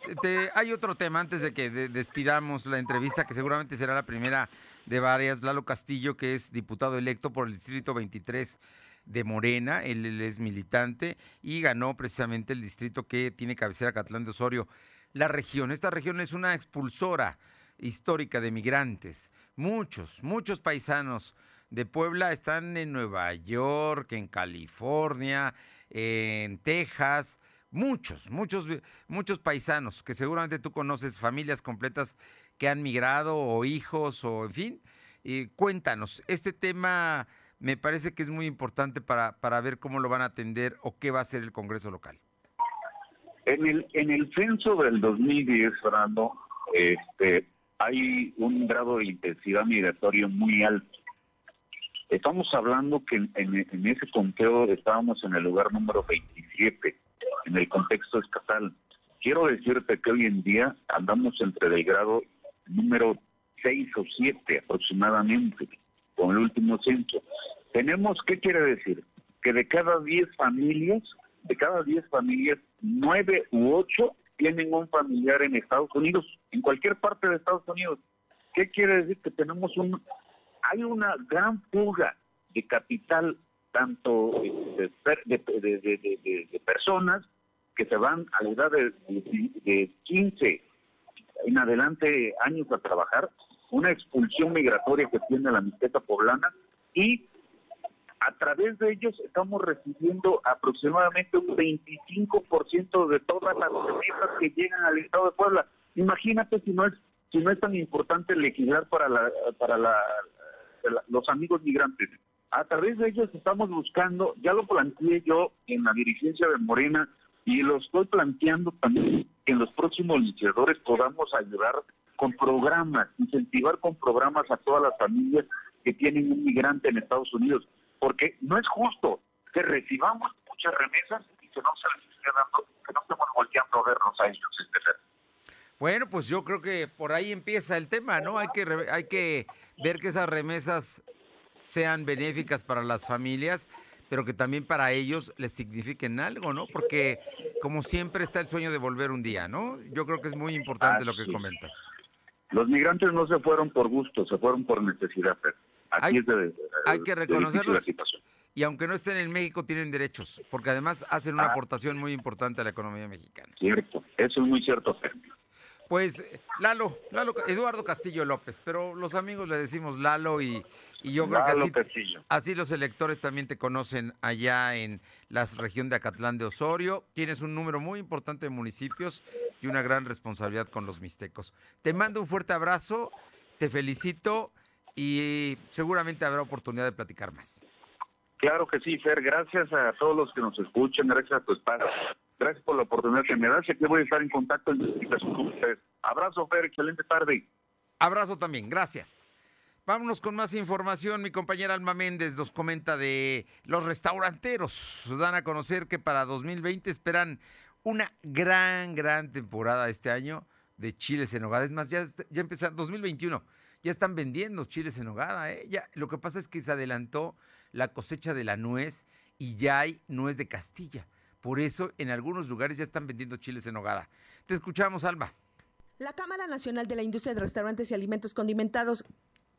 hay otro tema antes de que despidamos la entrevista, que seguramente será la primera de varias. Lalo Castillo, que es diputado electo por el Distrito 23 de Morena, él, él es militante y ganó precisamente el distrito que tiene cabecera Catlán de Osorio. La región, esta región es una expulsora histórica de migrantes. Muchos, muchos paisanos de Puebla están en Nueva York, en California, en Texas, muchos, muchos, muchos paisanos que seguramente tú conoces, familias completas que han migrado o hijos o en fin. y cuéntanos, este tema me parece que es muy importante para, para ver cómo lo van a atender o qué va a hacer el Congreso local. En el, en el censo del 2010, Fernando, este, hay un grado de intensidad migratoria muy alto. Estamos hablando que en, ese conteo estábamos en el lugar número 27 en el contexto estatal. Quiero decirte que hoy en día andamos entre el grado número 6 o 7 aproximadamente con el último censo. Tenemos, ¿qué quiere decir? Que de cada 10 familias, de cada 10 familias, 9 u 8 tienen un familiar en Estados Unidos, en cualquier parte de Estados Unidos. ¿Qué quiere decir? Que tenemos un hay una gran fuga de capital, tanto de, de, personas que se van a la edad de, 15 en adelante años a trabajar, una expulsión migratoria que tiene la Mixteca poblana y a través de ellos estamos recibiendo aproximadamente un 25% de todas las remesas que llegan al Estado de Puebla. Imagínate si no es si no es tan importante legislar para la para la los amigos migrantes. A través de ellos estamos buscando, ya lo planteé yo en la dirigencia de Morena y lo estoy planteando también que en los próximos legisladores podamos ayudar con programas, incentivar con programas a todas las familias que tienen un migrante en Estados Unidos, porque no es justo que recibamos muchas remesas y que no se les esté dando, que no estemos volteando a vernos a ellos. Este Bueno, pues yo creo que por ahí empieza el tema, ¿no? Hay que, hay que ver que esas remesas sean benéficas para las familias, pero que también para ellos les signifiquen algo, ¿no? Porque como siempre está el sueño de volver un día, ¿no? Yo creo que es muy importante lo que comentas. Los migrantes no se fueron por gusto, se fueron por necesidad. Fer. Así Hay- es de, de- hay que reconocerlos. Y aunque no estén en México, tienen derechos, porque además hacen una Ah. aportación muy importante a la economía mexicana. Cierto, eso es muy cierto. Fer. Pues Lalo, Lalo, Eduardo Castillo López, pero los amigos le decimos Lalo y, y yo creo Lalo que así, Castillo. así los electores también te conocen allá en la región de Acatlán de Osorio. Tienes un número muy importante de municipios y una gran responsabilidad con los mixtecos. Te mando un fuerte abrazo, te felicito y seguramente habrá oportunidad de platicar más. Claro que sí, Fer. Gracias a todos los que nos escuchan, gracias a tu espacio. Gracias por la oportunidad que me das. Que voy a estar en contacto con ustedes. Abrazo, Fer. Excelente tarde. Abrazo también, gracias. Vámonos con más información. Mi compañera Alma Méndez nos comenta de los restauranteros. Dan a conocer que para 2020 esperan una gran, gran temporada este año de chiles en nogada. Es más, ya, ya empezaron 2021. Ya están vendiendo chiles en nogada. ¿eh? Ya, lo que pasa es que se adelantó la cosecha de la nuez y ya hay nuez de Castilla. Por eso en algunos lugares ya están vendiendo chiles en nogada. Te escuchamos, Alma. La Cámara Nacional de la Industria de Restaurantes y Alimentos Condimentados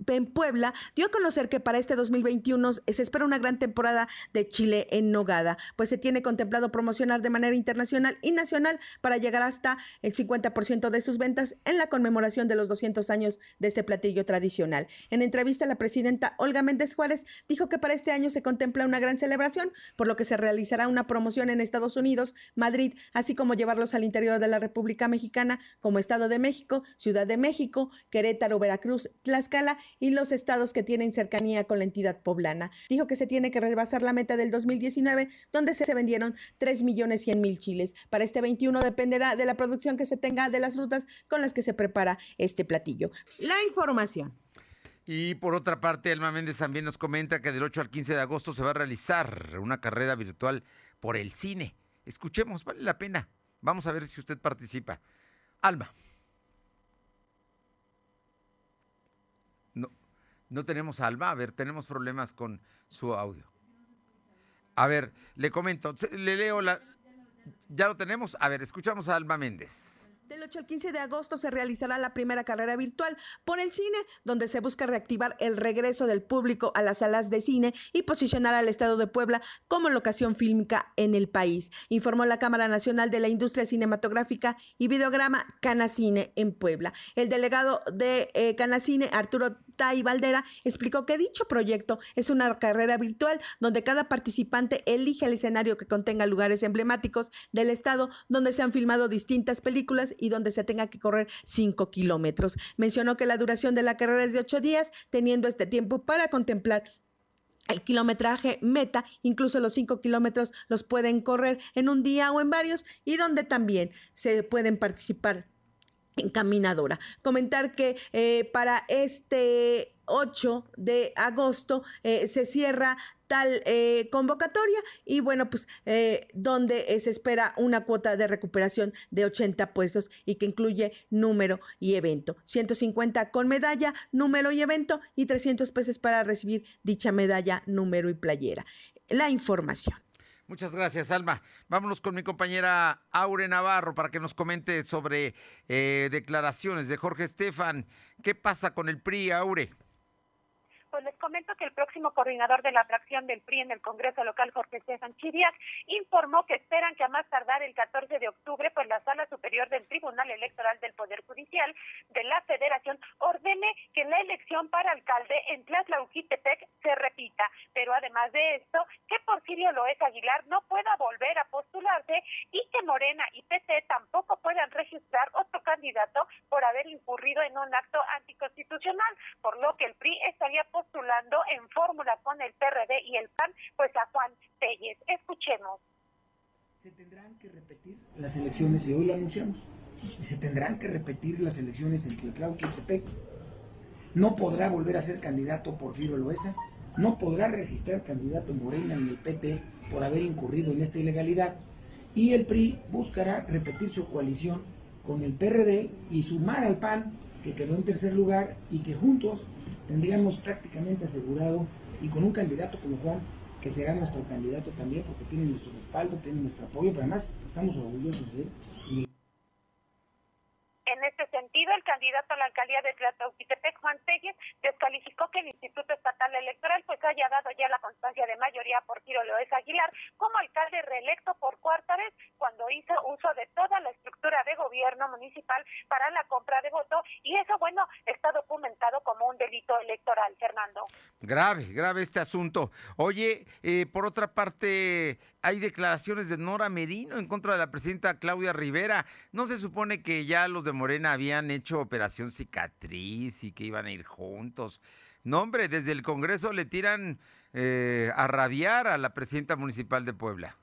en Puebla dio a conocer que para este 2021 se espera una gran temporada de chile en nogada, pues se tiene contemplado promocionar de manera internacional y nacional para llegar hasta el 50% de sus ventas en la conmemoración de los 200 años de este platillo tradicional. En entrevista, la presidenta Olga Méndez Juárez dijo que para este año se contempla una gran celebración, por lo que se realizará una promoción en Estados Unidos, Madrid, así como llevarlos al interior de la República Mexicana, como Estado de México, Ciudad de México, Querétaro, Veracruz, Tlaxcala y los estados que tienen cercanía con la entidad poblana. Dijo que se tiene que rebasar la meta del 2019, donde se vendieron 3 millones 100 mil chiles. Para este 21 dependerá de la producción que se tenga de las frutas con las que se prepara este platillo. La información. Y por otra parte, Elma Méndez también nos comenta que del 8 al 15 de agosto se va a realizar una carrera virtual por el cine. Escuchemos, vale la pena. Vamos a ver si usted participa. Alma. No, no tenemos a Alma. A ver, tenemos problemas con su audio. A ver, le comento, le leo la... ¿Ya lo tenemos? A ver, escuchamos a Alma Méndez. Del 8 al 15 de agosto se realizará la primera carrera virtual por el cine, donde se busca reactivar el regreso del público a las salas de cine y posicionar al Estado de Puebla como locación fílmica en el país, informó la Cámara Nacional de la Industria Cinematográfica y Videograma Canacine en Puebla. El delegado de eh, Canacine, Arturo Tai Valdera, explicó que dicho proyecto es una carrera virtual donde cada participante elige el escenario que contenga lugares emblemáticos del Estado donde se han filmado distintas películas y donde se tenga que correr 5 kilómetros. Mencionó que la duración de la carrera es de 8 días, teniendo este tiempo para contemplar el kilometraje meta, incluso los 5 kilómetros los pueden correr en un día o en varios y donde también se pueden participar en caminadora. Comentar que eh, para este 8 de agosto eh, se cierra tal eh, convocatoria y bueno, pues donde se espera una cuota de recuperación de 80 puestos y que incluye número y evento. 150 con medalla, número y evento y 300 pesos para recibir dicha medalla, número y playera. La información. Muchas gracias, Alma. Vámonos con mi compañera Aure Navarro para que nos comente sobre eh, declaraciones de Jorge Estefan. ¿Qué pasa con el PRI, Aure? Comento que el próximo coordinador de la fracción del PRI en el Congreso local, Jorge Estefan Chiriac, informó que esperan que a más tardar el 14 de octubre, pues la Sala Superior del Tribunal Electoral del Poder Judicial de la Federación ordene que la elección para alcalde en Tlatlauquitepec se repita. Pero además de esto, que Porfirio Loez Aguilar no pueda volver a postularse y que Morena y PT tampoco puedan registrar otro candidato por haber incurrido en un acto anticonstitucional, por lo que el PRI estaría postulando en fórmula con el PRD y el PAN, pues a Juan Telles. Escuchemos. Se tendrán que repetir las elecciones, y hoy lo anunciamos, se tendrán que repetir las elecciones en Tlatlauquitepec. No podrá volver a ser candidato Porfirio Loesa, no podrá registrar candidato Morena ni el PT por haber incurrido en esta ilegalidad y el PRI buscará repetir su coalición con el PRD y sumar al PAN, que quedó en tercer lugar, y que juntos tendríamos prácticamente asegurado, y con un candidato como Juan, que será nuestro candidato también, porque tiene nuestro respaldo, tiene nuestro apoyo, pero además estamos orgullosos de él. En este sentido, el candidato a la alcaldía de Tlatlauquitepec, Juan Telles, descalificó que el Instituto Estatal Electoral pues haya dado ya la constancia de mayoría por Tiro Loez Aguilar como alcalde reelecto por cuarta vez cuando hizo uso de toda la estructura de gobierno municipal para la compra de voto y eso, bueno, está documentado como un delito electoral, Fernando. Grave, grave este asunto. Oye, eh, por otra parte, hay declaraciones de Nora Merino en contra de la presidenta Claudia Rivera. ¿No se supone que ya los de Morena habían hecho operación cicatriz y que iban a ir juntos? No, hombre, desde el Congreso le tiran eh, a rabiar a la presidenta municipal de Puebla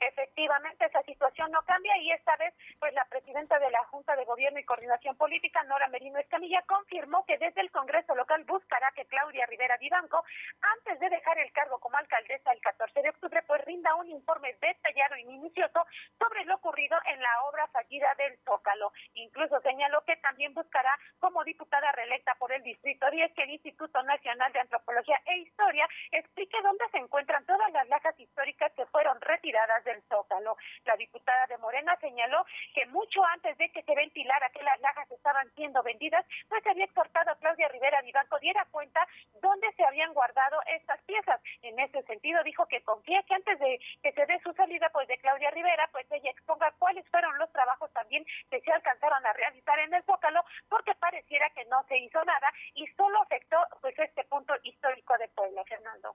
efectivamente esa situación no cambia y esta vez pues la presidenta de la Junta de Gobierno y Coordinación Política, Nora Merino Escamilla, confirmó que desde el Congreso local buscará que Claudia Rivera Vivanco, antes de dejar el cargo como alcaldesa el 14 de octubre, pues rinda un informe detallado y minucioso sobre lo ocurrido en la obra fallida del Zócalo. Incluso señaló que también buscará como diputada reelecta por el Distrito 10 que el Instituto Nacional de Antropología e Historia explique dónde se encuentran todas las lajas históricas que fueron retiradas del Zócalo. La diputada de Morena señaló que mucho antes de que se ventilara que las lajas estaban siendo vendidas, pues había exhortado a Claudia Rivera Vivanco diera cuenta dónde se habían guardado estas piezas. En ese sentido dijo que confía que antes de que se dé su salida pues de Claudia Rivera, pues ella exponga cuáles fueron los trabajos también que se alcanzaron a realizar en el Zócalo, porque pareciera que no se hizo nada y solo afectó pues este punto histórico de Puebla, Fernando.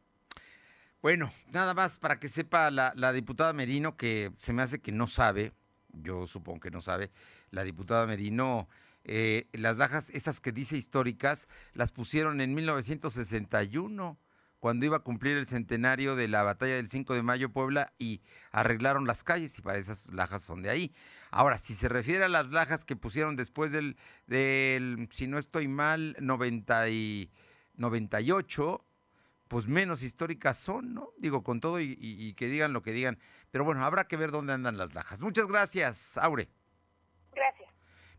Bueno, nada más para que sepa la, diputada Merino, que se me hace que no sabe, yo supongo que no sabe, la diputada Merino, eh, las lajas, estas que dice históricas, las pusieron en 1961, cuando iba a cumplir el centenario de la batalla del 5 de mayo Puebla y arreglaron las calles y para esas lajas son de ahí. Ahora, si se refiere a las lajas que pusieron después del, del si no estoy mal, 90 y 98, pues menos históricas son, ¿no? Digo, con todo y, y, y, que digan lo que digan. Pero bueno, habrá que ver dónde andan las lajas. Muchas gracias, Aure. Gracias.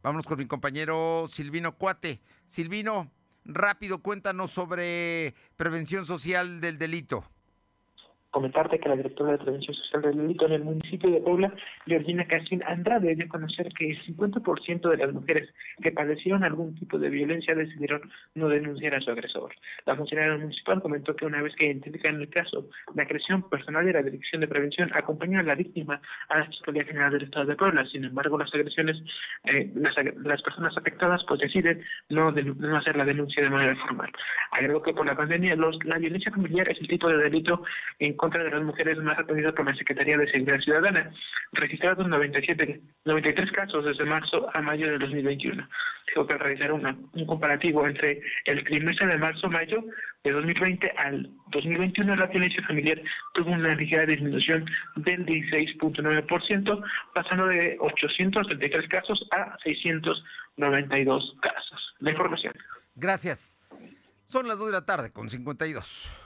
Vámonos con mi compañero Silvino Cuate. Silvino, rápido, cuéntanos sobre prevención social del delito comentarte que la directora de Prevención Social del Delito en el municipio de Puebla, Georgina Casín Andrade, dio a conocer que el 50% de las mujeres que padecieron algún tipo de violencia decidieron no denunciar a su agresor. La funcionaria municipal comentó que una vez que identifican el caso de agresión personal de la Dirección de Prevención, acompañó a la víctima a la Fiscalía General del Estado de Puebla. Sin embargo, las agresiones, eh, las, las, personas afectadas pues deciden no, de, no hacer la denuncia de manera formal. Agregó que por la pandemia los, la violencia familiar es el tipo de delito en de las mujeres más atendido por la Secretaría de Seguridad Ciudadana, registrados 97, 93 casos desde marzo a mayo de 2021. Dijo que al realizar una, un comparativo entre el trimestre de marzo-mayo de 2020 al 2021, la violencia familiar tuvo una ligera disminución del 16.9%, pasando de 833 casos a 692 casos. La información. Gracias. Son las 2 de la tarde con 52.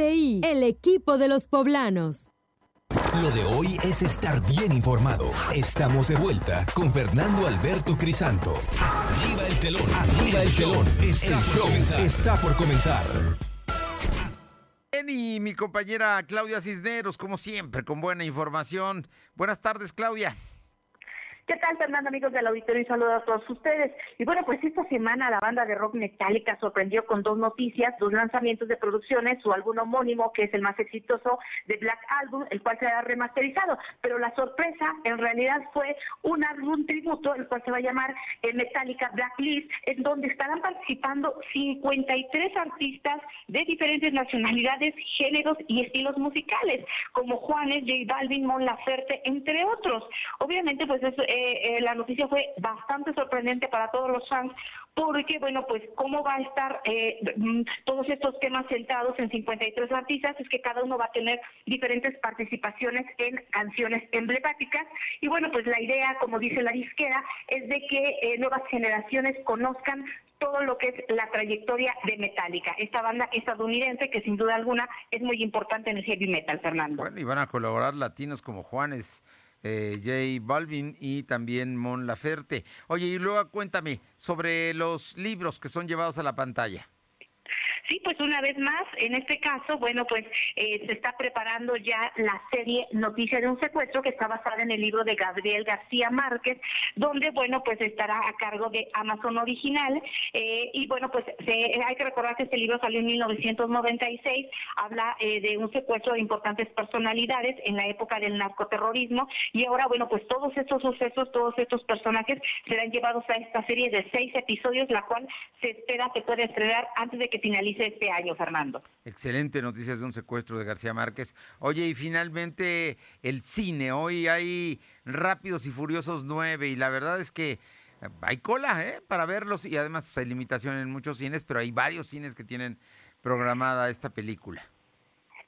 El equipo de los poblanos. Lo de hoy es estar bien informado. Estamos de vuelta con Fernando Alberto Crisanto. Arriba el telón, arriba el telón. Este show está por comenzar. Bien, y mi compañera Claudia Cisneros, como siempre, con buena información. Buenas tardes, Claudia. ¿Qué tal, Fernando, amigos del auditorio? Y saludos a todos ustedes. Y bueno, pues esta semana la banda de rock Metallica sorprendió con dos noticias, dos lanzamientos de producciones, su álbum homónimo, que es el más exitoso de Black Album, el cual será remasterizado. Pero la sorpresa, en realidad, fue un álbum tributo, el cual se va a llamar eh, Metallica Blacklist, en donde estarán participando 53 artistas de diferentes nacionalidades, géneros y estilos musicales, como Juanes, J Balvin, Mon Laferte, entre otros. Obviamente, pues es... Eh, eh, la noticia fue bastante sorprendente para todos los fans porque, bueno, pues cómo va a estar eh, mm, todos estos temas sentados en 53 artistas, es que cada uno va a tener diferentes participaciones en canciones emblemáticas. Y bueno, pues la idea, como dice la disquera, es de que eh, nuevas generaciones conozcan todo lo que es la trayectoria de Metallica, esta banda estadounidense que sin duda alguna es muy importante en el heavy metal, Fernando. Bueno, y van a colaborar latinos como Juanes eh, J Balvin y también Mon Laferte. Oye, y luego cuéntame sobre los libros que son llevados a la pantalla. Sí, pues una vez más, en este caso, bueno, pues eh, se está preparando ya la serie Noticia de un secuestro que está basada en el libro de Gabriel García Márquez, donde, bueno, pues estará a cargo de Amazon Original. Eh, y bueno, pues hay que recordar que este libro salió en 1996, habla eh, de un secuestro de importantes personalidades en la época del narcoterrorismo. Y ahora, bueno, pues todos estos sucesos, todos estos personajes serán llevados a esta serie de seis episodios, la cual se espera que pueda estrenar antes de que finalice este año, Fernando. Excelente noticias de un secuestro de García Márquez. Oye, y finalmente el cine. Hoy hay Rápidos y Furiosos 9 y la verdad es que hay cola ¿eh? para verlos y además pues, hay limitación en muchos cines, pero hay varios cines que tienen programada esta película.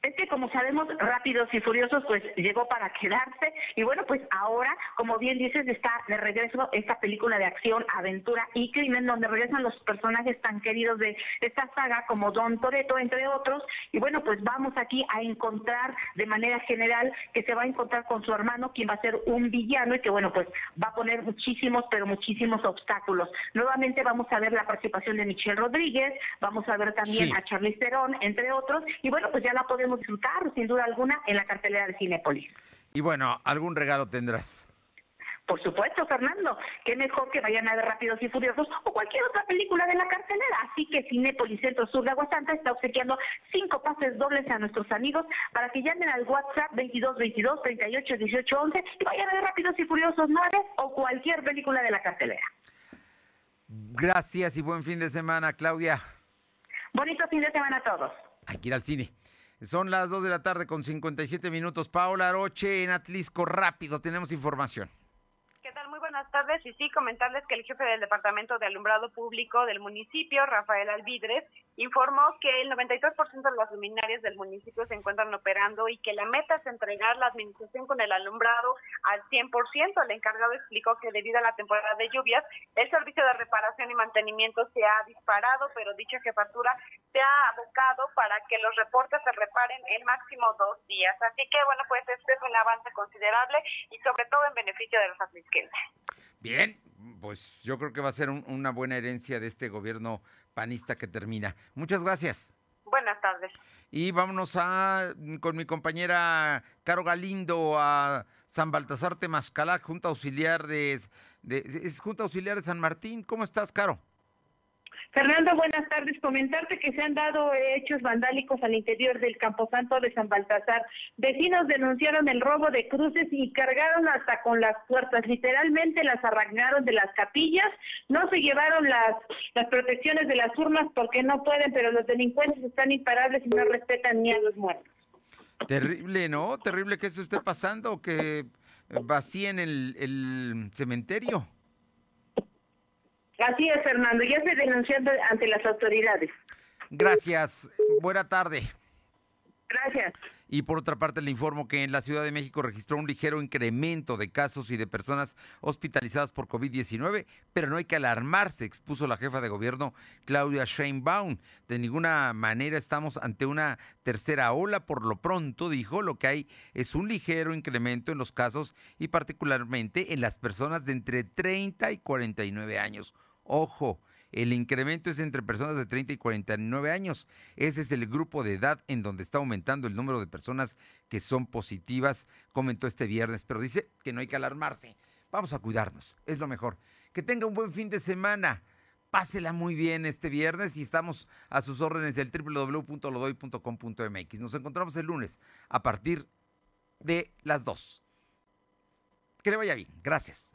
Es que como sabemos, Rápidos y Furiosos pues llegó para quedarse y bueno, pues ahora, como bien dices, está de regreso esta película de acción, aventura y crimen donde regresan los personajes tan queridos de esta saga como Don Toreto, entre otros. Y bueno, pues vamos aquí a encontrar de manera general que se va a encontrar con su hermano, quien va a ser un villano y que bueno, pues va a poner muchísimos, pero muchísimos obstáculos. Nuevamente vamos a ver la participación de Michelle Rodríguez, vamos a ver también Sí. a Charlize Theron, entre otros. Y bueno, pues ya la podemos disfrutar sin duda alguna en la cartelera de Cinépolis. Y bueno, algún regalo tendrás. Por supuesto, Fernando, qué mejor que vayan a ver Rápidos y Furiosos o cualquier otra película de la cartelera. Así que Cinépolis Centro Sur de Aguasanta está obsequiando cinco pases dobles a nuestros amigos para que llamen al WhatsApp 22 22 38 18 11 y vayan a ver Rápidos y Furiosos 9 o cualquier película de la cartelera. Gracias y buen fin de semana, Claudia. Bonito fin de semana a todos. Hay que ir al cine. Son las 2 de la tarde con 57 minutos. Paola Aroche en Atlisco. Rápido, tenemos información. ¿Qué tal? Muy buenas tardes. Y sí, comentarles que el jefe del Departamento de Alumbrado Público del municipio, Rafael Alvidres, informó que el 93% de las luminarias del municipio se encuentran operando y que la meta es entregar la administración con el alumbrado al 100%. El encargado explicó que debido a la temporada de lluvias, el servicio de reparación y mantenimiento se ha disparado, pero dicha jefatura se ha abocado para que los reportes se reparen en máximo dos días. Así que, bueno, pues este es un avance considerable y sobre todo en beneficio de los atlisquenses. Bien, pues yo creo que va a ser un- una buena herencia de este gobierno panista que termina. Muchas gracias. Buenas tardes. Y vámonos a, con mi compañera Caro Galindo a San Baltasar Temascalá, Junta Auxiliar de, de- es Junta Auxiliar de San Martín. ¿Cómo estás, Caro? Fernando, buenas tardes. Comentarte que se han dado hechos vandálicos al interior del Camposanto de San Baltasar. Vecinos denunciaron el robo de cruces y cargaron hasta con las puertas. Literalmente las arrancaron de las capillas. No se llevaron las, las protecciones de las urnas porque no pueden, pero los delincuentes están imparables y no respetan ni a los muertos. Terrible, ¿no? Terrible que eso esté pasando, que vacíen el, el cementerio. Así es, Fernando. Ya se denunció ante las autoridades. Gracias. Buena tarde. Gracias. Y por otra parte, le informo que en la Ciudad de México registró un ligero incremento de casos y de personas hospitalizadas por COVID-19, pero no hay que alarmarse, expuso la jefa de gobierno Claudia Sheinbaum. De ninguna manera estamos ante una tercera ola. Por lo pronto, dijo, lo que hay es un ligero incremento en los casos y particularmente en las personas de entre 30 y 49 años. Ojo, el incremento es entre personas de 30 y 49 años. Ese es el grupo de edad en donde está aumentando el número de personas que son positivas, comentó este viernes, pero dice que no hay que alarmarse. Vamos a cuidarnos, es lo mejor. Que tenga un buen fin de semana. Pásela muy bien este viernes y estamos a sus órdenes del www.lodoy.com.mx. Nos encontramos el lunes a partir de las 2. Que le vaya bien. Gracias.